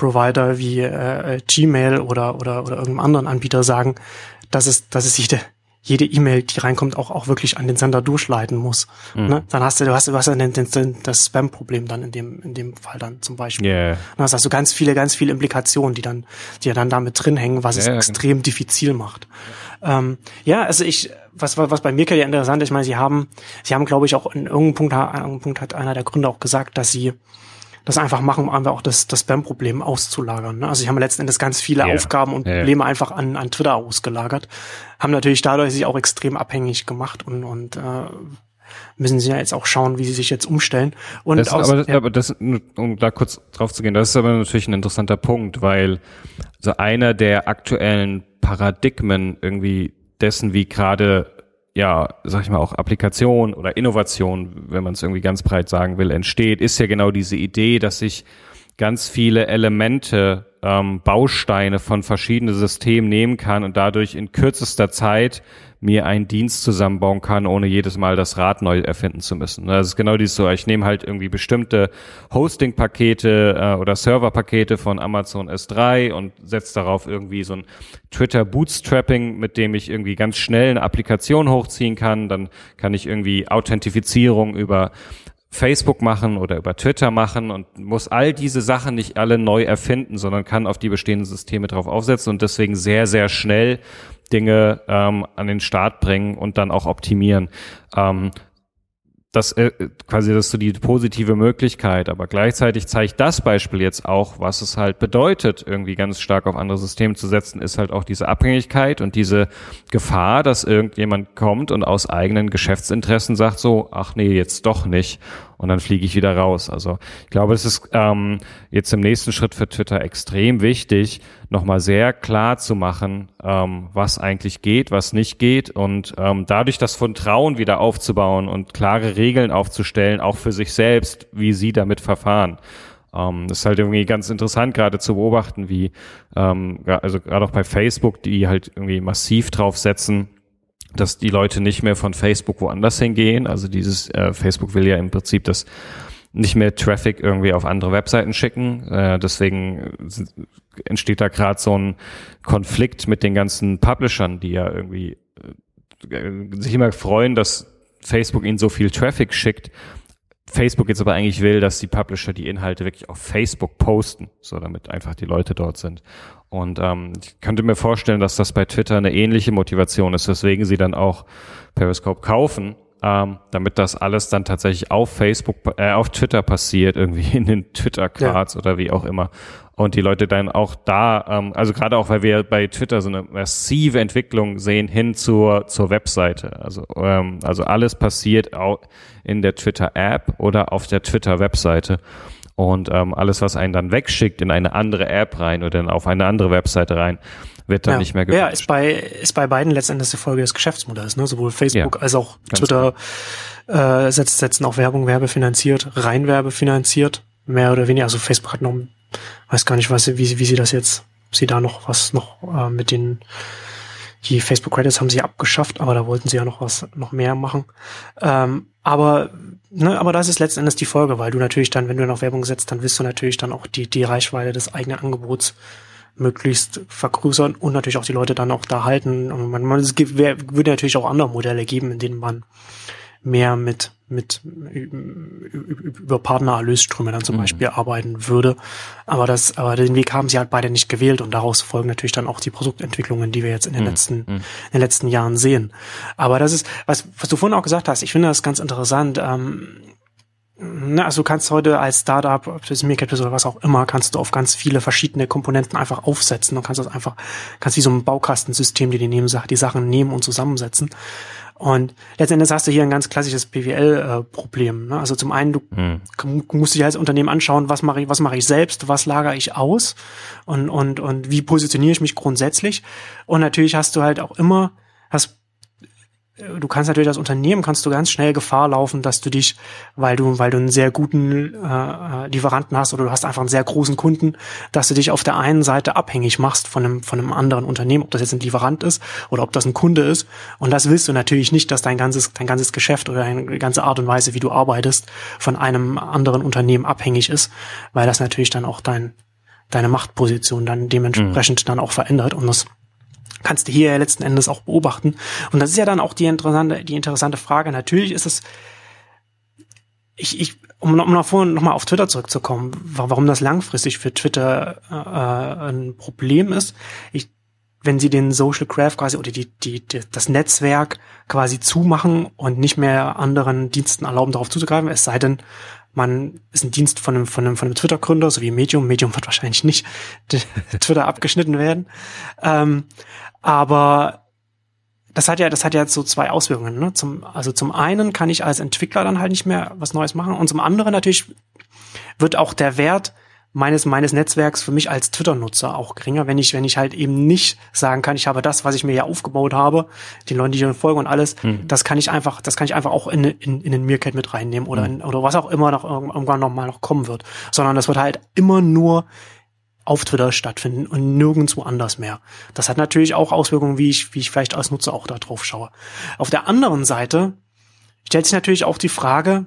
Provider wie äh, Gmail oder, oder, oder irgendeinem anderen Anbieter sagen, dass es, dass es jede, jede E-Mail, die reinkommt, auch, auch wirklich an den Sender durchleiten muss. Mhm. Ne? Dann hast du, du hast, du hast ja den, den, das Spam-Problem dann in dem, in dem Fall dann zum Beispiel. Yeah. Dann hast du ganz viele, ganz viele Implikationen, die dann, die ja dann damit drin hängen, was yeah, es extrem okay. diffizil macht. Ähm, ja, also ich, was, was bei mir ja interessant ist, ich meine, sie haben, sie haben, glaube ich, auch in irgendeinem Punkt, an irgendeinem Punkt hat einer der Gründer auch gesagt, dass sie das einfach machen, um einfach auch das, das Spam-Problem auszulagern. Ne? Also ich habe letzten Endes ganz viele yeah. Aufgaben und yeah. Probleme einfach an, an Twitter ausgelagert. Haben natürlich dadurch sich auch extrem abhängig gemacht und, und äh, müssen sie ja jetzt auch schauen, wie sie sich jetzt umstellen. Und das, aus, aber, ja. aber das, um da kurz drauf zu gehen, das ist aber natürlich ein interessanter Punkt, weil so einer der aktuellen Paradigmen irgendwie dessen, wie gerade ja, sag ich mal, auch Applikation oder Innovation, wenn man es irgendwie ganz breit sagen will, entsteht, ist ja genau diese Idee, dass sich ganz viele Elemente, ähm, Bausteine von verschiedenen Systemen nehmen kann und dadurch in kürzester Zeit mir einen Dienst zusammenbauen kann, ohne jedes Mal das Rad neu erfinden zu müssen. Das ist genau dieses so, ich nehme halt irgendwie bestimmte Hosting-Pakete äh, oder Server-Pakete von Amazon S3 und setze darauf irgendwie so ein Twitter Bootstrapping, mit dem ich irgendwie ganz schnell eine Applikation hochziehen kann. Dann kann ich irgendwie Authentifizierung über Facebook machen oder über Twitter machen und muss all diese Sachen nicht alle neu erfinden, sondern kann auf die bestehenden Systeme drauf aufsetzen und deswegen sehr, sehr schnell Dinge ähm, an den Start bringen und dann auch optimieren. Ähm, das äh, quasi das ist so die positive Möglichkeit, aber gleichzeitig zeigt das Beispiel jetzt auch, was es halt bedeutet, irgendwie ganz stark auf andere Systeme zu setzen, ist halt auch diese Abhängigkeit und diese Gefahr, dass irgendjemand kommt und aus eigenen Geschäftsinteressen sagt so, ach nee, jetzt doch nicht und dann fliege ich wieder raus. Also ich glaube, es ist ähm, jetzt im nächsten Schritt für Twitter extrem wichtig, nochmal sehr klar zu machen, ähm, was eigentlich geht, was nicht geht und ähm, dadurch das Vertrauen wieder aufzubauen und klare Regeln aufzustellen, auch für sich selbst, wie sie damit verfahren. Ähm, das ist halt irgendwie ganz interessant gerade zu beobachten, wie ähm, also gerade auch bei Facebook, die halt irgendwie massiv draufsetzen, dass die Leute nicht mehr von Facebook woanders hingehen. Also dieses äh, Facebook will ja im Prinzip das nicht mehr Traffic irgendwie auf andere Webseiten schicken. Äh, deswegen entsteht da gerade so ein Konflikt mit den ganzen Publishern, die ja irgendwie äh, sich immer freuen, dass Facebook ihnen so viel Traffic schickt. Facebook jetzt aber eigentlich will, dass die Publisher die Inhalte wirklich auf Facebook posten, so damit einfach die Leute dort sind. Und ähm, ich könnte mir vorstellen, dass das bei Twitter eine ähnliche Motivation ist, weswegen sie dann auch Periscope kaufen, ähm, damit das alles dann tatsächlich auf Facebook, äh, auf Twitter passiert, irgendwie in den Twitter-Cards ja. oder wie auch immer. Und die Leute dann auch da, ähm, also gerade auch, weil wir bei Twitter so eine massive Entwicklung sehen hin zur, zur Webseite. Also, ähm, also alles passiert auch in der Twitter-App oder auf der Twitter-Webseite. Und ähm, alles, was einen dann wegschickt in eine andere App rein oder auf eine andere Webseite rein, wird dann ja. nicht mehr gewünscht. Ja, ist bei, ist bei beiden letztendlich die Folge des Geschäftsmodells, ne? Sowohl Facebook ja, als auch Twitter äh, setzt, setzen auch Werbung werbefinanziert, rein werbefinanziert, mehr oder weniger. Also Facebook hat noch, weiß gar nicht, was, wie, wie sie das jetzt, sie da noch was noch äh, mit den die Facebook Credits haben sie abgeschafft, aber da wollten sie ja noch was, noch mehr machen. Ähm, aber, ne, aber das ist letzten Endes die Folge, weil du natürlich dann, wenn du noch Werbung setzt, dann willst du natürlich dann auch die, die Reichweite des eigenen Angebots möglichst vergrößern und natürlich auch die Leute dann auch da halten. Und man, man es gibt, würde natürlich auch andere Modelle geben, in denen man mehr mit, mit über Partnererlösströme dann zum mhm. Beispiel arbeiten würde. Aber das, aber den Weg haben sie halt beide nicht gewählt und daraus folgen natürlich dann auch die Produktentwicklungen, die wir jetzt in den mhm. letzten, mhm. in den letzten Jahren sehen. Aber das ist, was, was du vorhin auch gesagt hast, ich finde das ganz interessant. Ähm, na, also du kannst heute als Startup, ob das Meerkat ist oder was auch immer, kannst du auf ganz viele verschiedene Komponenten einfach aufsetzen und kannst das einfach, kannst wie so ein Baukastensystem, die die, nehmen, die Sachen nehmen und zusammensetzen. Und letztendlich hast du hier ein ganz klassisches PWL-Problem. Ne? Also zum einen, du hm. musst dich als Unternehmen anschauen, was mache ich, was mache ich selbst, was lagere ich aus und, und, und wie positioniere ich mich grundsätzlich. Und natürlich hast du halt auch immer, hast du kannst natürlich als Unternehmen kannst du ganz schnell Gefahr laufen, dass du dich, weil du, weil du einen sehr guten äh, Lieferanten hast oder du hast einfach einen sehr großen Kunden, dass du dich auf der einen Seite abhängig machst von einem, von einem anderen Unternehmen, ob das jetzt ein Lieferant ist oder ob das ein Kunde ist. Und das willst du natürlich nicht, dass dein ganzes, dein ganzes Geschäft oder deine ganze Art und Weise, wie du arbeitest, von einem anderen Unternehmen abhängig ist, weil das natürlich dann auch dein, deine Machtposition dann dementsprechend mhm. dann auch verändert und das kannst du hier letzten Endes auch beobachten. Und das ist ja dann auch die interessante, die interessante Frage. Natürlich ist es, ich, ich, um, um noch vorhin nochmal auf Twitter zurückzukommen, warum das langfristig für Twitter äh, ein Problem ist. Ich, wenn sie den Social Graph quasi oder die, die, die, das Netzwerk quasi zumachen und nicht mehr anderen Diensten erlauben, darauf zuzugreifen, es sei denn, man ist ein Dienst von einem, von einem, von einem Twitter-Gründer, so wie Medium. Medium wird wahrscheinlich nicht Twitter abgeschnitten werden. Ähm, aber das hat ja, das hat ja so zwei Auswirkungen. Ne? Zum, also zum einen kann ich als Entwickler dann halt nicht mehr was Neues machen und zum anderen natürlich wird auch der Wert meines meines Netzwerks für mich als Twitter-Nutzer auch geringer, wenn ich wenn ich halt eben nicht sagen kann, ich habe das, was ich mir ja aufgebaut habe, die Leute, die folgen und alles, mhm. das kann ich einfach, das kann ich einfach auch in, in, in den Meerkat mit reinnehmen oder mhm. in, oder was auch immer noch irgendwann noch mal noch kommen wird, sondern das wird halt immer nur auf Twitter stattfinden und nirgendwo anders mehr. Das hat natürlich auch Auswirkungen, wie ich, wie ich vielleicht als Nutzer auch da drauf schaue. Auf der anderen Seite stellt sich natürlich auch die Frage,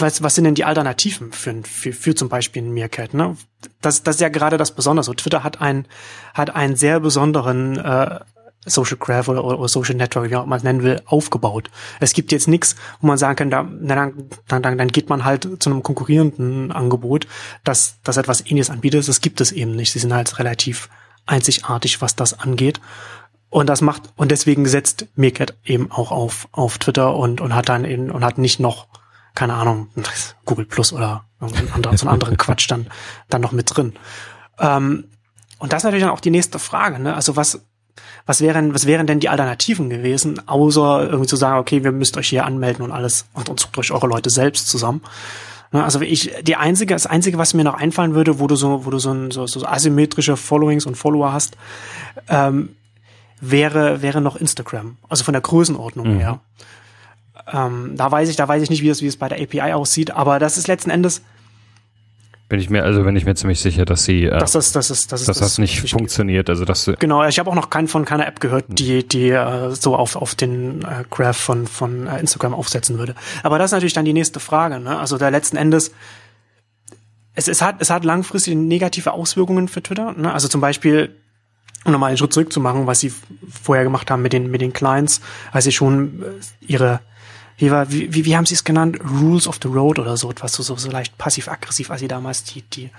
was, was sind denn die Alternativen für, für, für zum Beispiel ein Meerkat? Ne? Das, das ist ja gerade das Besondere. Twitter hat einen, hat einen sehr besonderen äh, Social Graph oder, oder Social Network, wie man es nennen will, aufgebaut. Es gibt jetzt nichts, wo man sagen kann, da, dann, dann, dann geht man halt zu einem konkurrierenden Angebot, das, das etwas ähnliches anbietet. Das gibt es eben nicht. Sie sind halt relativ einzigartig, was das angeht. Und das macht, und deswegen setzt Meerkat eben auch auf, auf Twitter und, und hat dann eben, und hat nicht noch, keine Ahnung, Google Plus oder irgendeinen anderen, so einen anderen Quatsch dann, dann noch mit drin. Ähm, und das ist natürlich dann auch die nächste Frage, ne? Also was, was wären, was wären denn die Alternativen gewesen, außer irgendwie zu sagen, okay, wir müsst euch hier anmelden und alles und, und sucht euch eure Leute selbst zusammen. Ne, also ich, die einzige, das einzige, was mir noch einfallen würde, wo du so, wo du so, ein, so, so asymmetrische Followings und Follower hast, ähm, wäre, wäre noch Instagram. Also von der Größenordnung mhm. her. Ähm, da weiß ich, da weiß ich nicht, wie es, wie es bei der API aussieht, aber das ist letzten Endes, bin ich mir, also bin ich mir ziemlich sicher, dass sie, äh, dass das, das ist, das ist, dass das, nicht funktioniert. Also dass genau, ich habe auch noch keinen von keiner App gehört, die die äh, so auf auf den äh, Graph von von äh, Instagram aufsetzen würde. Aber das ist natürlich dann die nächste Frage. Ne? Also da letzten Endes es, es hat es hat langfristig negative Auswirkungen für Twitter. Ne? Also zum Beispiel um nochmal einen Schritt zurück zu machen, was sie vorher gemacht haben mit den mit den Clients, als sie schon äh, ihre wie, war, wie, wie, wie haben sie es genannt? Rules of the Road oder so etwas, so, so, so leicht passiv-aggressiv, als sie damals die, die,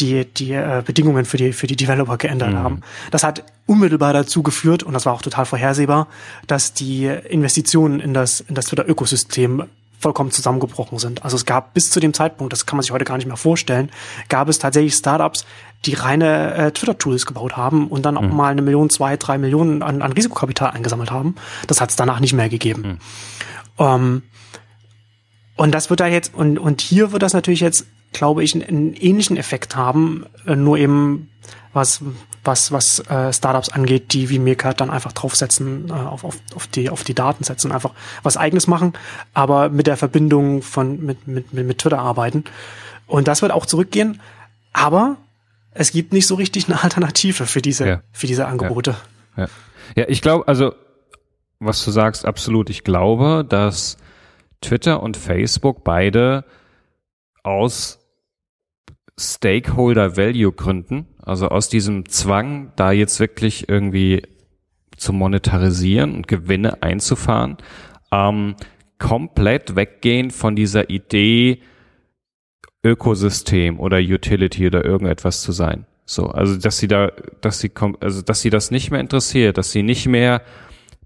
die, die äh, Bedingungen für die, für die Developer geändert mhm. haben. Das hat unmittelbar dazu geführt, und das war auch total vorhersehbar, dass die Investitionen in das, in das Twitter-Ökosystem vollkommen zusammengebrochen sind. Also es gab bis zu dem Zeitpunkt, das kann man sich heute gar nicht mehr vorstellen, gab es tatsächlich Startups, die reine äh, Twitter-Tools gebaut haben und dann auch mhm. mal eine Million, zwei, drei Millionen an, an Risikokapital eingesammelt haben. Das hat es danach nicht mehr gegeben. Mhm. Ähm, und das wird da jetzt, und, und hier wird das natürlich jetzt, glaube ich, einen, einen ähnlichen Effekt haben, äh, nur eben was, was, was äh, Startups angeht, die wie Meerkat dann einfach draufsetzen, äh, auf, auf, auf, die, auf die Daten setzen, einfach was eigenes machen, aber mit der Verbindung von, mit, mit, mit, mit Twitter arbeiten. Und das wird auch zurückgehen, aber es gibt nicht so richtig eine Alternative für diese, ja. für diese Angebote. Ja, ja. ja ich glaube, also was du sagst, absolut. Ich glaube, dass Twitter und Facebook beide aus Stakeholder Value Gründen, also aus diesem Zwang, da jetzt wirklich irgendwie zu monetarisieren und Gewinne einzufahren, ähm, komplett weggehen von dieser Idee, Ökosystem oder Utility oder irgendetwas zu sein. So, also dass sie da, dass sie also dass sie das nicht mehr interessiert, dass sie nicht mehr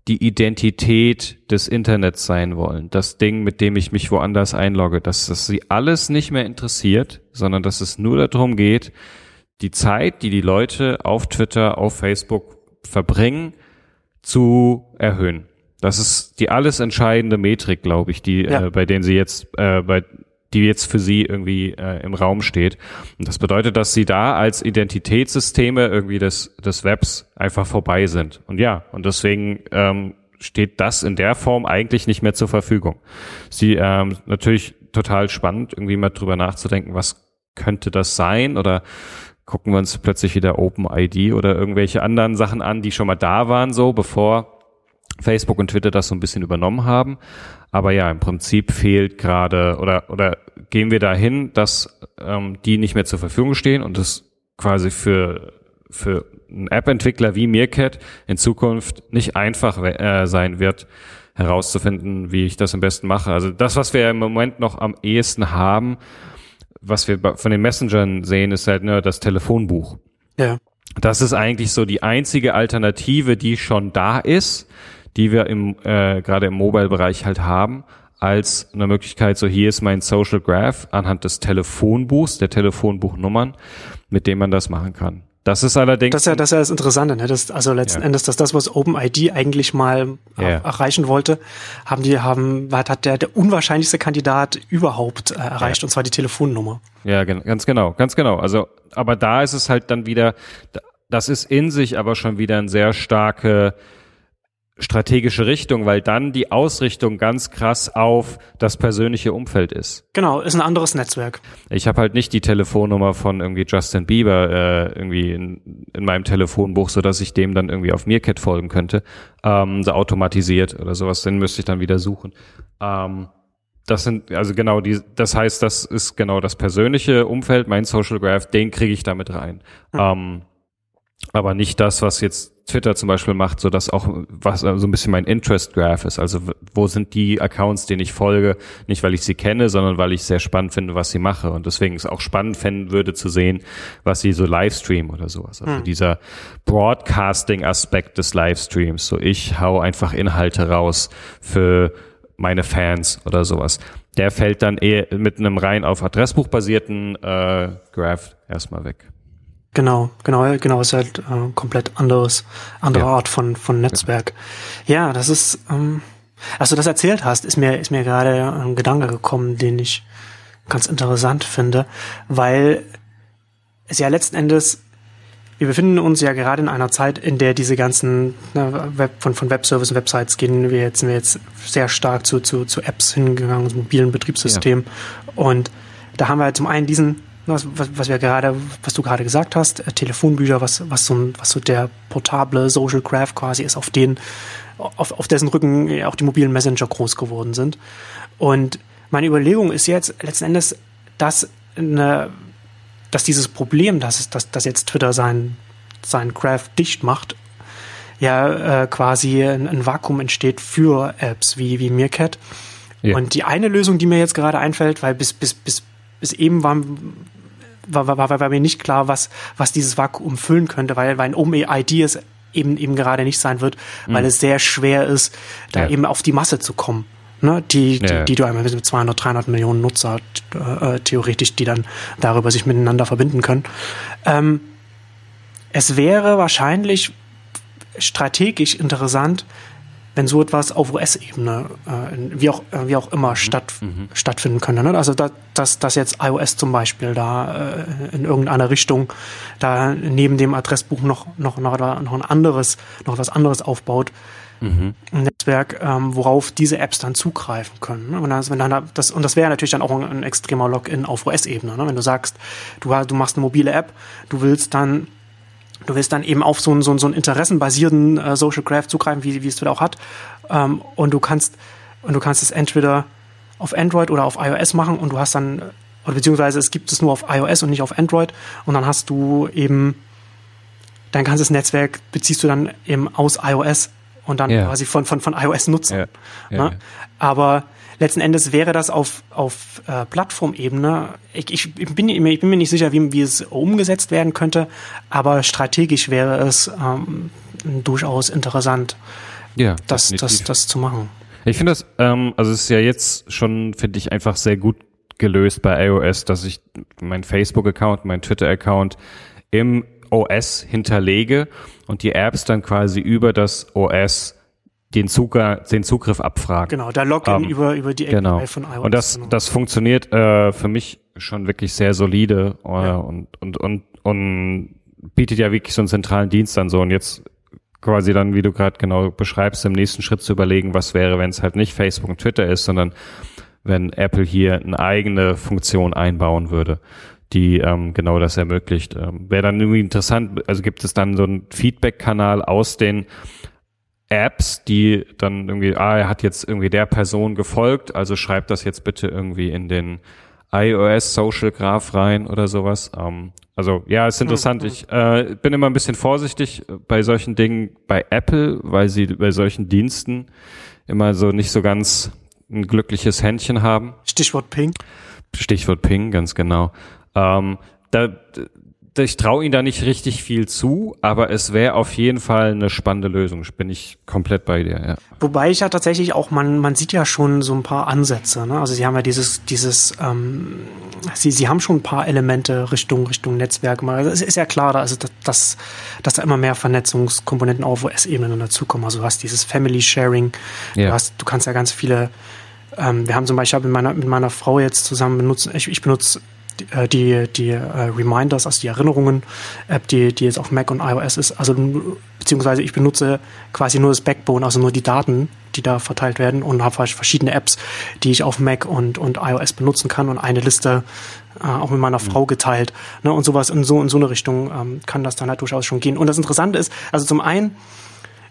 die Identität des Internets sein wollen. Das Ding, mit dem ich mich woanders einlogge, dass das sie alles nicht mehr interessiert, sondern dass es nur darum geht, die Zeit, die die Leute auf Twitter, auf Facebook verbringen, zu erhöhen. Das ist die alles entscheidende Metrik, glaube ich, die ja. äh, bei denen sie jetzt äh, bei die jetzt für sie irgendwie äh, im Raum steht. Und das bedeutet, dass sie da als Identitätssysteme irgendwie des, des Webs einfach vorbei sind. Und ja, und deswegen ähm, steht das in der Form eigentlich nicht mehr zur Verfügung. Sie ähm, natürlich total spannend, irgendwie mal drüber nachzudenken, was könnte das sein oder gucken wir uns plötzlich wieder OpenID oder irgendwelche anderen Sachen an, die schon mal da waren, so bevor Facebook und Twitter das so ein bisschen übernommen haben. Aber ja, im Prinzip fehlt gerade oder oder gehen wir dahin, dass ähm, die nicht mehr zur Verfügung stehen und es quasi für für einen App-Entwickler wie Meerkat in Zukunft nicht einfach äh, sein wird, herauszufinden, wie ich das am besten mache. Also das, was wir im Moment noch am ehesten haben, was wir von den Messengern sehen, ist halt nur das Telefonbuch. Ja. Das ist eigentlich so die einzige Alternative, die schon da ist, die wir im äh, gerade im Mobile-Bereich halt haben, als eine Möglichkeit, so hier ist mein Social Graph anhand des Telefonbuchs, der Telefonbuchnummern, mit dem man das machen kann. Das ist allerdings. Das ist ja das, ist ja das Interessante, ne? Das, also letzten ja. Endes, dass das, was OpenID eigentlich mal ja. erreichen wollte, haben die, haben, hat der, der unwahrscheinlichste Kandidat überhaupt äh, erreicht, ja. und zwar die Telefonnummer. Ja, ganz genau, ganz genau. Also, aber da ist es halt dann wieder, das ist in sich aber schon wieder ein sehr starke strategische Richtung, weil dann die Ausrichtung ganz krass auf das persönliche Umfeld ist. Genau, ist ein anderes Netzwerk. Ich habe halt nicht die Telefonnummer von irgendwie Justin Bieber äh, irgendwie in, in meinem Telefonbuch, so dass ich dem dann irgendwie auf Meerkat folgen könnte, ähm, so automatisiert oder sowas. Den müsste ich dann wieder suchen. Ähm, das sind also genau die. Das heißt, das ist genau das persönliche Umfeld, mein Social Graph, den kriege ich damit rein. Mhm. Ähm, aber nicht das, was jetzt Twitter zum Beispiel macht, so dass auch was so ein bisschen mein Interest Graph ist. Also wo sind die Accounts, denen ich folge? Nicht, weil ich sie kenne, sondern weil ich sehr spannend finde, was sie mache. Und deswegen ist auch spannend finden würde zu sehen, was sie so Livestream oder sowas. Also hm. dieser Broadcasting-Aspekt des Livestreams. So ich hau einfach Inhalte raus für meine Fans oder sowas. Der fällt dann eher mit einem rein auf Adressbuch basierten äh, Graph erstmal weg. Genau, genau, genau, ist halt äh, komplett anderes, andere ja. Art von, von Netzwerk. Ja, ja das ist, ähm, als du das erzählt hast, ist mir, ist mir gerade ein Gedanke gekommen, den ich ganz interessant finde, weil es ja letzten Endes, wir befinden uns ja gerade in einer Zeit, in der diese ganzen ne, Web, von, von Webservice und Websites gehen wir jetzt, sind wir jetzt sehr stark zu, zu, zu Apps hingegangen, zu mobilen Betriebssystemen. Ja. Und da haben wir halt zum einen diesen was, was, wir gerade, was du gerade gesagt hast, äh, Telefonbücher, was, was so was so der portable Social Graph quasi ist, auf den, auf, auf dessen Rücken auch die mobilen Messenger groß geworden sind. Und meine Überlegung ist jetzt letzten Endes, dass eine, dass dieses Problem, dass, dass, dass jetzt Twitter sein, sein Graph dicht macht, ja äh, quasi ein, ein Vakuum entsteht für Apps wie, wie Meerkat. Ja. Und die eine Lösung, die mir jetzt gerade einfällt, weil bis, bis, bis, bis eben war, war, war, war, war mir nicht klar, was, was dieses Vakuum füllen könnte, weil, weil ein OpenID es eben, eben gerade nicht sein wird, mhm. weil es sehr schwer ist, da ja. eben auf die Masse zu kommen. Ne, die, die, ja. die du einmal mit 200, 300 Millionen Nutzer äh, theoretisch, die dann darüber sich miteinander verbinden können. Ähm, es wäre wahrscheinlich strategisch interessant, wenn so etwas auf US-Ebene, äh, wie, auch, äh, wie auch immer, mhm. statt, mhm. stattfinden könnte. Ne? Also, da, dass, dass jetzt iOS zum Beispiel da äh, in irgendeiner Richtung da neben dem Adressbuch noch, noch, noch, noch ein anderes, noch was anderes aufbaut. Mhm. Ein Netzwerk, ähm, worauf diese Apps dann zugreifen können. Ne? Und, das, wenn dann das, und das wäre natürlich dann auch ein, ein extremer Login auf OS-Ebene. Ne? Wenn du sagst, du, du machst eine mobile App, du willst dann Du willst dann eben auf so einen, so einen, so einen interessenbasierten äh, Social Graph zugreifen, wie, wie es Twitter auch hat. Ähm, und du kannst, und du kannst es entweder auf Android oder auf iOS machen und du hast dann, oder beziehungsweise es gibt es nur auf iOS und nicht auf Android und dann hast du eben dein ganzes Netzwerk beziehst du dann eben aus iOS und dann yeah. quasi von, von, von iOS nutzen. Yeah. Yeah. Ne? Aber letzten Endes wäre das auf, auf äh, Plattformebene, ich, ich, bin, ich bin mir nicht sicher, wie, wie es umgesetzt werden könnte, aber strategisch wäre es ähm, durchaus interessant, ja, das, das, das zu machen. Ich finde das, ähm, also es ist ja jetzt schon, finde ich, einfach sehr gut gelöst bei iOS, dass ich mein Facebook-Account, mein Twitter-Account im OS hinterlege und die Apps dann quasi über das OS den, Zugriff, den Zugriff abfragen. Genau, da Login ähm, über, über die API genau. von iOS. Und das, genau. das funktioniert äh, für mich schon wirklich sehr solide äh, ja. und, und, und, und bietet ja wirklich so einen zentralen Dienst an so. Und jetzt quasi dann, wie du gerade genau beschreibst, im nächsten Schritt zu überlegen, was wäre, wenn es halt nicht Facebook und Twitter ist, sondern wenn Apple hier eine eigene Funktion einbauen würde, die ähm, genau das ermöglicht. Ähm, Wäre dann irgendwie interessant, also gibt es dann so einen Feedback-Kanal aus den Apps, die dann irgendwie, ah, er hat jetzt irgendwie der Person gefolgt, also schreibt das jetzt bitte irgendwie in den iOS Social Graph rein oder sowas. Ähm, also ja, ist interessant. Ich äh, bin immer ein bisschen vorsichtig bei solchen Dingen bei Apple, weil sie bei solchen Diensten immer so nicht so ganz ein glückliches Händchen haben. Stichwort Ping. Stichwort Ping, ganz genau. Ähm, da, ich traue ihnen da nicht richtig viel zu, aber es wäre auf jeden Fall eine spannende Lösung. Bin ich komplett bei dir, ja. Wobei ich ja tatsächlich auch, man, man sieht ja schon so ein paar Ansätze. Ne? Also sie haben ja dieses, dieses, ähm, sie, sie haben schon ein paar Elemente Richtung, Richtung Netzwerk. Also es ist ja klar, also dass, dass, dass da immer mehr Vernetzungskomponenten auf OS-Ebene dazukommen. Also du hast dieses Family Sharing, ja. du hast, du kannst ja ganz viele ähm, wir haben zum Beispiel, mit meiner, mit meiner Frau jetzt zusammen benutzt, ich, ich benutze die, die äh, Reminders, also die Erinnerungen-App, die, die jetzt auf Mac und iOS ist. Also beziehungsweise ich benutze quasi nur das Backbone, also nur die Daten, die da verteilt werden und habe verschiedene Apps, die ich auf Mac und, und iOS benutzen kann und eine Liste äh, auch mit meiner mhm. Frau geteilt. Ne, und sowas in so, in so eine Richtung ähm, kann das dann halt durchaus schon gehen. Und das Interessante ist, also zum einen,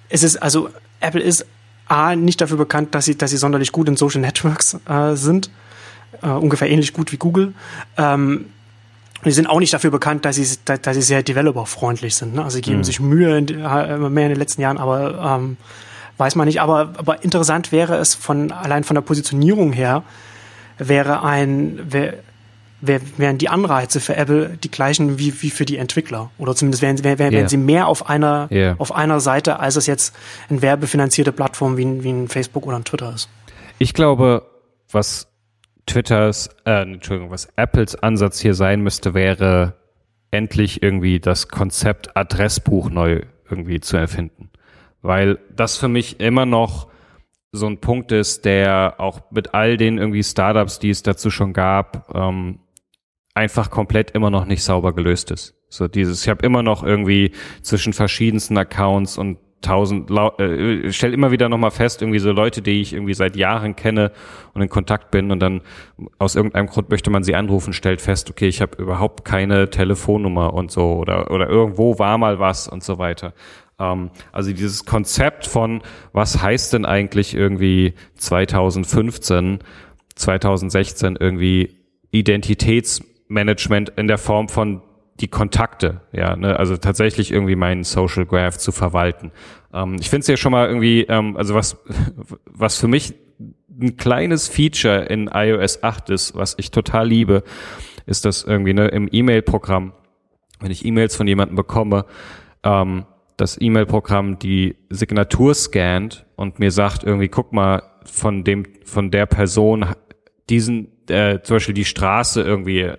es ist, also Apple ist A, nicht dafür bekannt, dass sie, dass sie sonderlich gut in Social Networks äh, sind äh, ungefähr ähnlich gut wie Google. Ähm, die sind auch nicht dafür bekannt, dass sie, dass sie sehr developerfreundlich sind. Ne? Also sie geben mhm. sich Mühe in, äh, mehr in den letzten Jahren, aber ähm, weiß man nicht. Aber, aber interessant wäre es von allein von der Positionierung her, wäre ein, wär, wär, wären die Anreize für Apple die gleichen wie, wie für die Entwickler. Oder zumindest wären, wär, wären yeah. sie mehr auf einer, yeah. auf einer Seite, als es jetzt eine werbefinanzierte Plattform wie, wie ein Facebook oder ein Twitter ist. Ich glaube, was Twitters, äh, Entschuldigung, was Apples Ansatz hier sein müsste, wäre endlich irgendwie das Konzept Adressbuch neu irgendwie zu erfinden. Weil das für mich immer noch so ein Punkt ist, der auch mit all den irgendwie Startups, die es dazu schon gab, ähm, einfach komplett immer noch nicht sauber gelöst ist. So dieses, ich habe immer noch irgendwie zwischen verschiedensten Accounts und tausend, äh, stell immer wieder nochmal fest, irgendwie so Leute, die ich irgendwie seit Jahren kenne und in Kontakt bin und dann aus irgendeinem Grund möchte man sie anrufen, stellt fest, okay, ich habe überhaupt keine Telefonnummer und so oder, oder irgendwo war mal was und so weiter. Ähm, also dieses Konzept von, was heißt denn eigentlich irgendwie 2015, 2016 irgendwie Identitätsmanagement in der Form von die Kontakte, ja, ne? also tatsächlich irgendwie meinen Social Graph zu verwalten. Ähm, ich finde es ja schon mal irgendwie, ähm, also was, was für mich ein kleines Feature in iOS 8 ist, was ich total liebe, ist das irgendwie ne, im E-Mail-Programm, wenn ich E-Mails von jemandem bekomme, ähm, das E-Mail-Programm die Signatur scannt und mir sagt irgendwie, guck mal, von dem, von der Person diesen, äh, zum Beispiel die Straße irgendwie äh,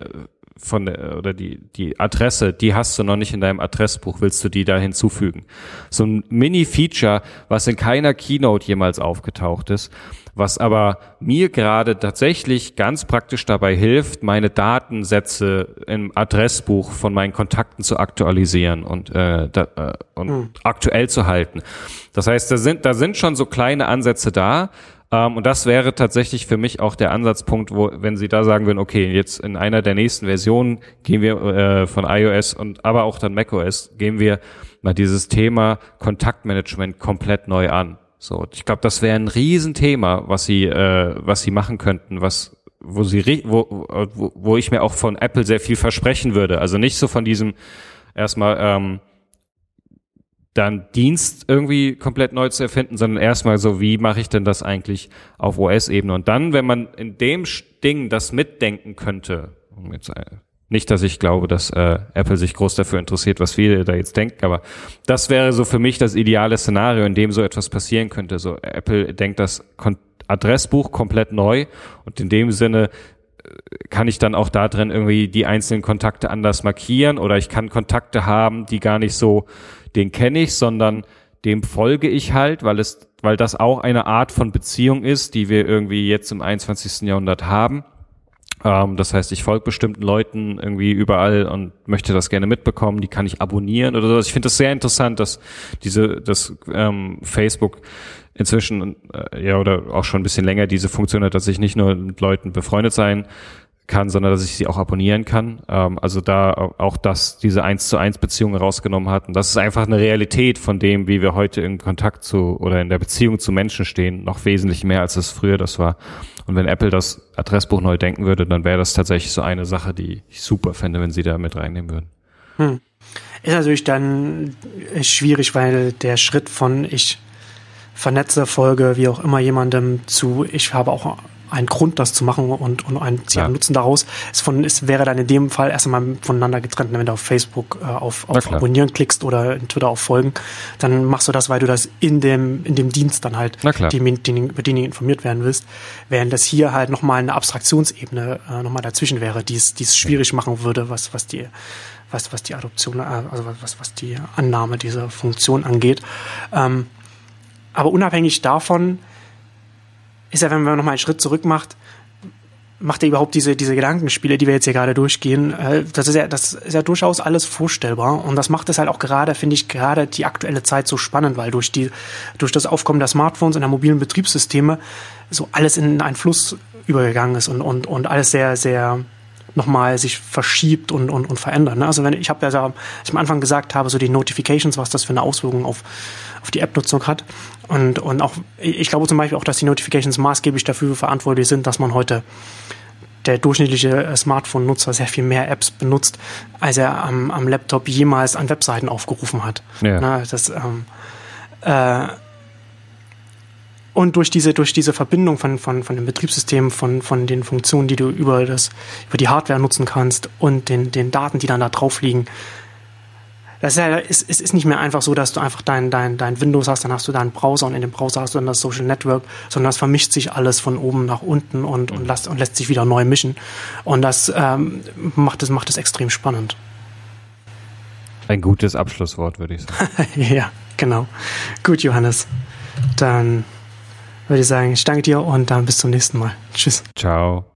von der, oder die, die Adresse, die hast du noch nicht in deinem Adressbuch, willst du die da hinzufügen? So ein Mini-Feature, was in keiner Keynote jemals aufgetaucht ist, was aber mir gerade tatsächlich ganz praktisch dabei hilft, meine Datensätze im Adressbuch von meinen Kontakten zu aktualisieren und, äh, da, äh, und hm. aktuell zu halten. Das heißt, da sind, da sind schon so kleine Ansätze da, ähm, und das wäre tatsächlich für mich auch der Ansatzpunkt, wo, wenn Sie da sagen würden, okay, jetzt in einer der nächsten Versionen gehen wir äh, von iOS und aber auch dann macOS, gehen wir mal dieses Thema Kontaktmanagement komplett neu an. So, ich glaube, das wäre ein Riesenthema, was Sie, äh, was Sie machen könnten, was wo sie wo, wo, wo ich mir auch von Apple sehr viel versprechen würde. Also nicht so von diesem erstmal ähm, dann Dienst irgendwie komplett neu zu erfinden, sondern erstmal so, wie mache ich denn das eigentlich auf OS-Ebene? Und dann, wenn man in dem Ding das mitdenken könnte, äh, nicht, dass ich glaube, dass äh, Apple sich groß dafür interessiert, was viele da jetzt denken, aber das wäre so für mich das ideale Szenario, in dem so etwas passieren könnte. So Apple denkt das Adressbuch komplett neu und in dem Sinne kann ich dann auch da drin irgendwie die einzelnen Kontakte anders markieren oder ich kann Kontakte haben, die gar nicht so den kenne ich, sondern dem folge ich halt, weil es, weil das auch eine Art von Beziehung ist, die wir irgendwie jetzt im 21. Jahrhundert haben. Ähm, das heißt, ich folge bestimmten Leuten irgendwie überall und möchte das gerne mitbekommen. Die kann ich abonnieren oder sowas. Ich finde das sehr interessant, dass diese, dass ähm, Facebook inzwischen äh, ja oder auch schon ein bisschen länger diese Funktion hat, dass ich nicht nur mit Leuten befreundet sein kann, sondern dass ich sie auch abonnieren kann. Ähm, also da auch das, diese eins zu eins Beziehung rausgenommen hat. Und das ist einfach eine Realität von dem, wie wir heute in Kontakt zu oder in der Beziehung zu Menschen stehen, noch wesentlich mehr als es früher das war. Und wenn Apple das Adressbuch neu denken würde, dann wäre das tatsächlich so eine Sache, die ich super fände, wenn sie da mit reinnehmen würden. Hm. Ist natürlich dann schwierig, weil der Schritt von ich vernetze, folge, wie auch immer jemandem zu, ich habe auch ein Grund, das zu machen und, und ein ja. Nutzen daraus. Es, von, es wäre dann in dem Fall erst einmal voneinander getrennt. Wenn du auf Facebook äh, auf, auf Abonnieren klickst oder in Twitter auf Folgen, dann machst du das, weil du das in dem, in dem Dienst dann halt, die, die, über den du informiert werden willst. Während das hier halt nochmal eine Abstraktionsebene äh, nochmal dazwischen wäre, die es schwierig machen würde, was, was die was, was die Adoption, äh, also was, was die Annahme dieser Funktion angeht. Ähm, aber unabhängig davon ist ja, wenn man nochmal einen Schritt zurück macht, macht er überhaupt diese, diese Gedankenspiele, die wir jetzt hier gerade durchgehen, äh, das ist ja, das ist ja durchaus alles vorstellbar. Und das macht es halt auch gerade, finde ich, gerade die aktuelle Zeit so spannend, weil durch die, durch das Aufkommen der Smartphones und der mobilen Betriebssysteme so alles in einen Fluss übergegangen ist und, und, und alles sehr, sehr nochmal sich verschiebt und, und, und verändert. Ne? Also wenn ich habe ja, ich am Anfang gesagt habe, so die Notifications, was das für eine Auswirkung auf, auf die App-Nutzung hat. Und, und auch, ich glaube zum Beispiel auch, dass die Notifications maßgeblich dafür verantwortlich sind, dass man heute der durchschnittliche äh, Smartphone-Nutzer sehr viel mehr Apps benutzt, als er am, am Laptop jemals an Webseiten aufgerufen hat. Ja. Na, das, ähm, äh, und durch diese, durch diese Verbindung von, von, von dem Betriebssystem, von, von den Funktionen, die du über, das, über die Hardware nutzen kannst und den, den Daten, die dann da drauf liegen, das ist, ja, es, es ist nicht mehr einfach so, dass du einfach dein, dein, dein Windows hast, dann hast du deinen Browser und in dem Browser hast du dann das Social Network, sondern das vermischt sich alles von oben nach unten und, und, mhm. lässt, und lässt sich wieder neu mischen. Und das ähm, macht es macht es extrem spannend. Ein gutes Abschlusswort, würde ich sagen. ja, genau. Gut, Johannes. Dann würde ich sagen, ich danke dir und dann bis zum nächsten Mal. Tschüss. Ciao.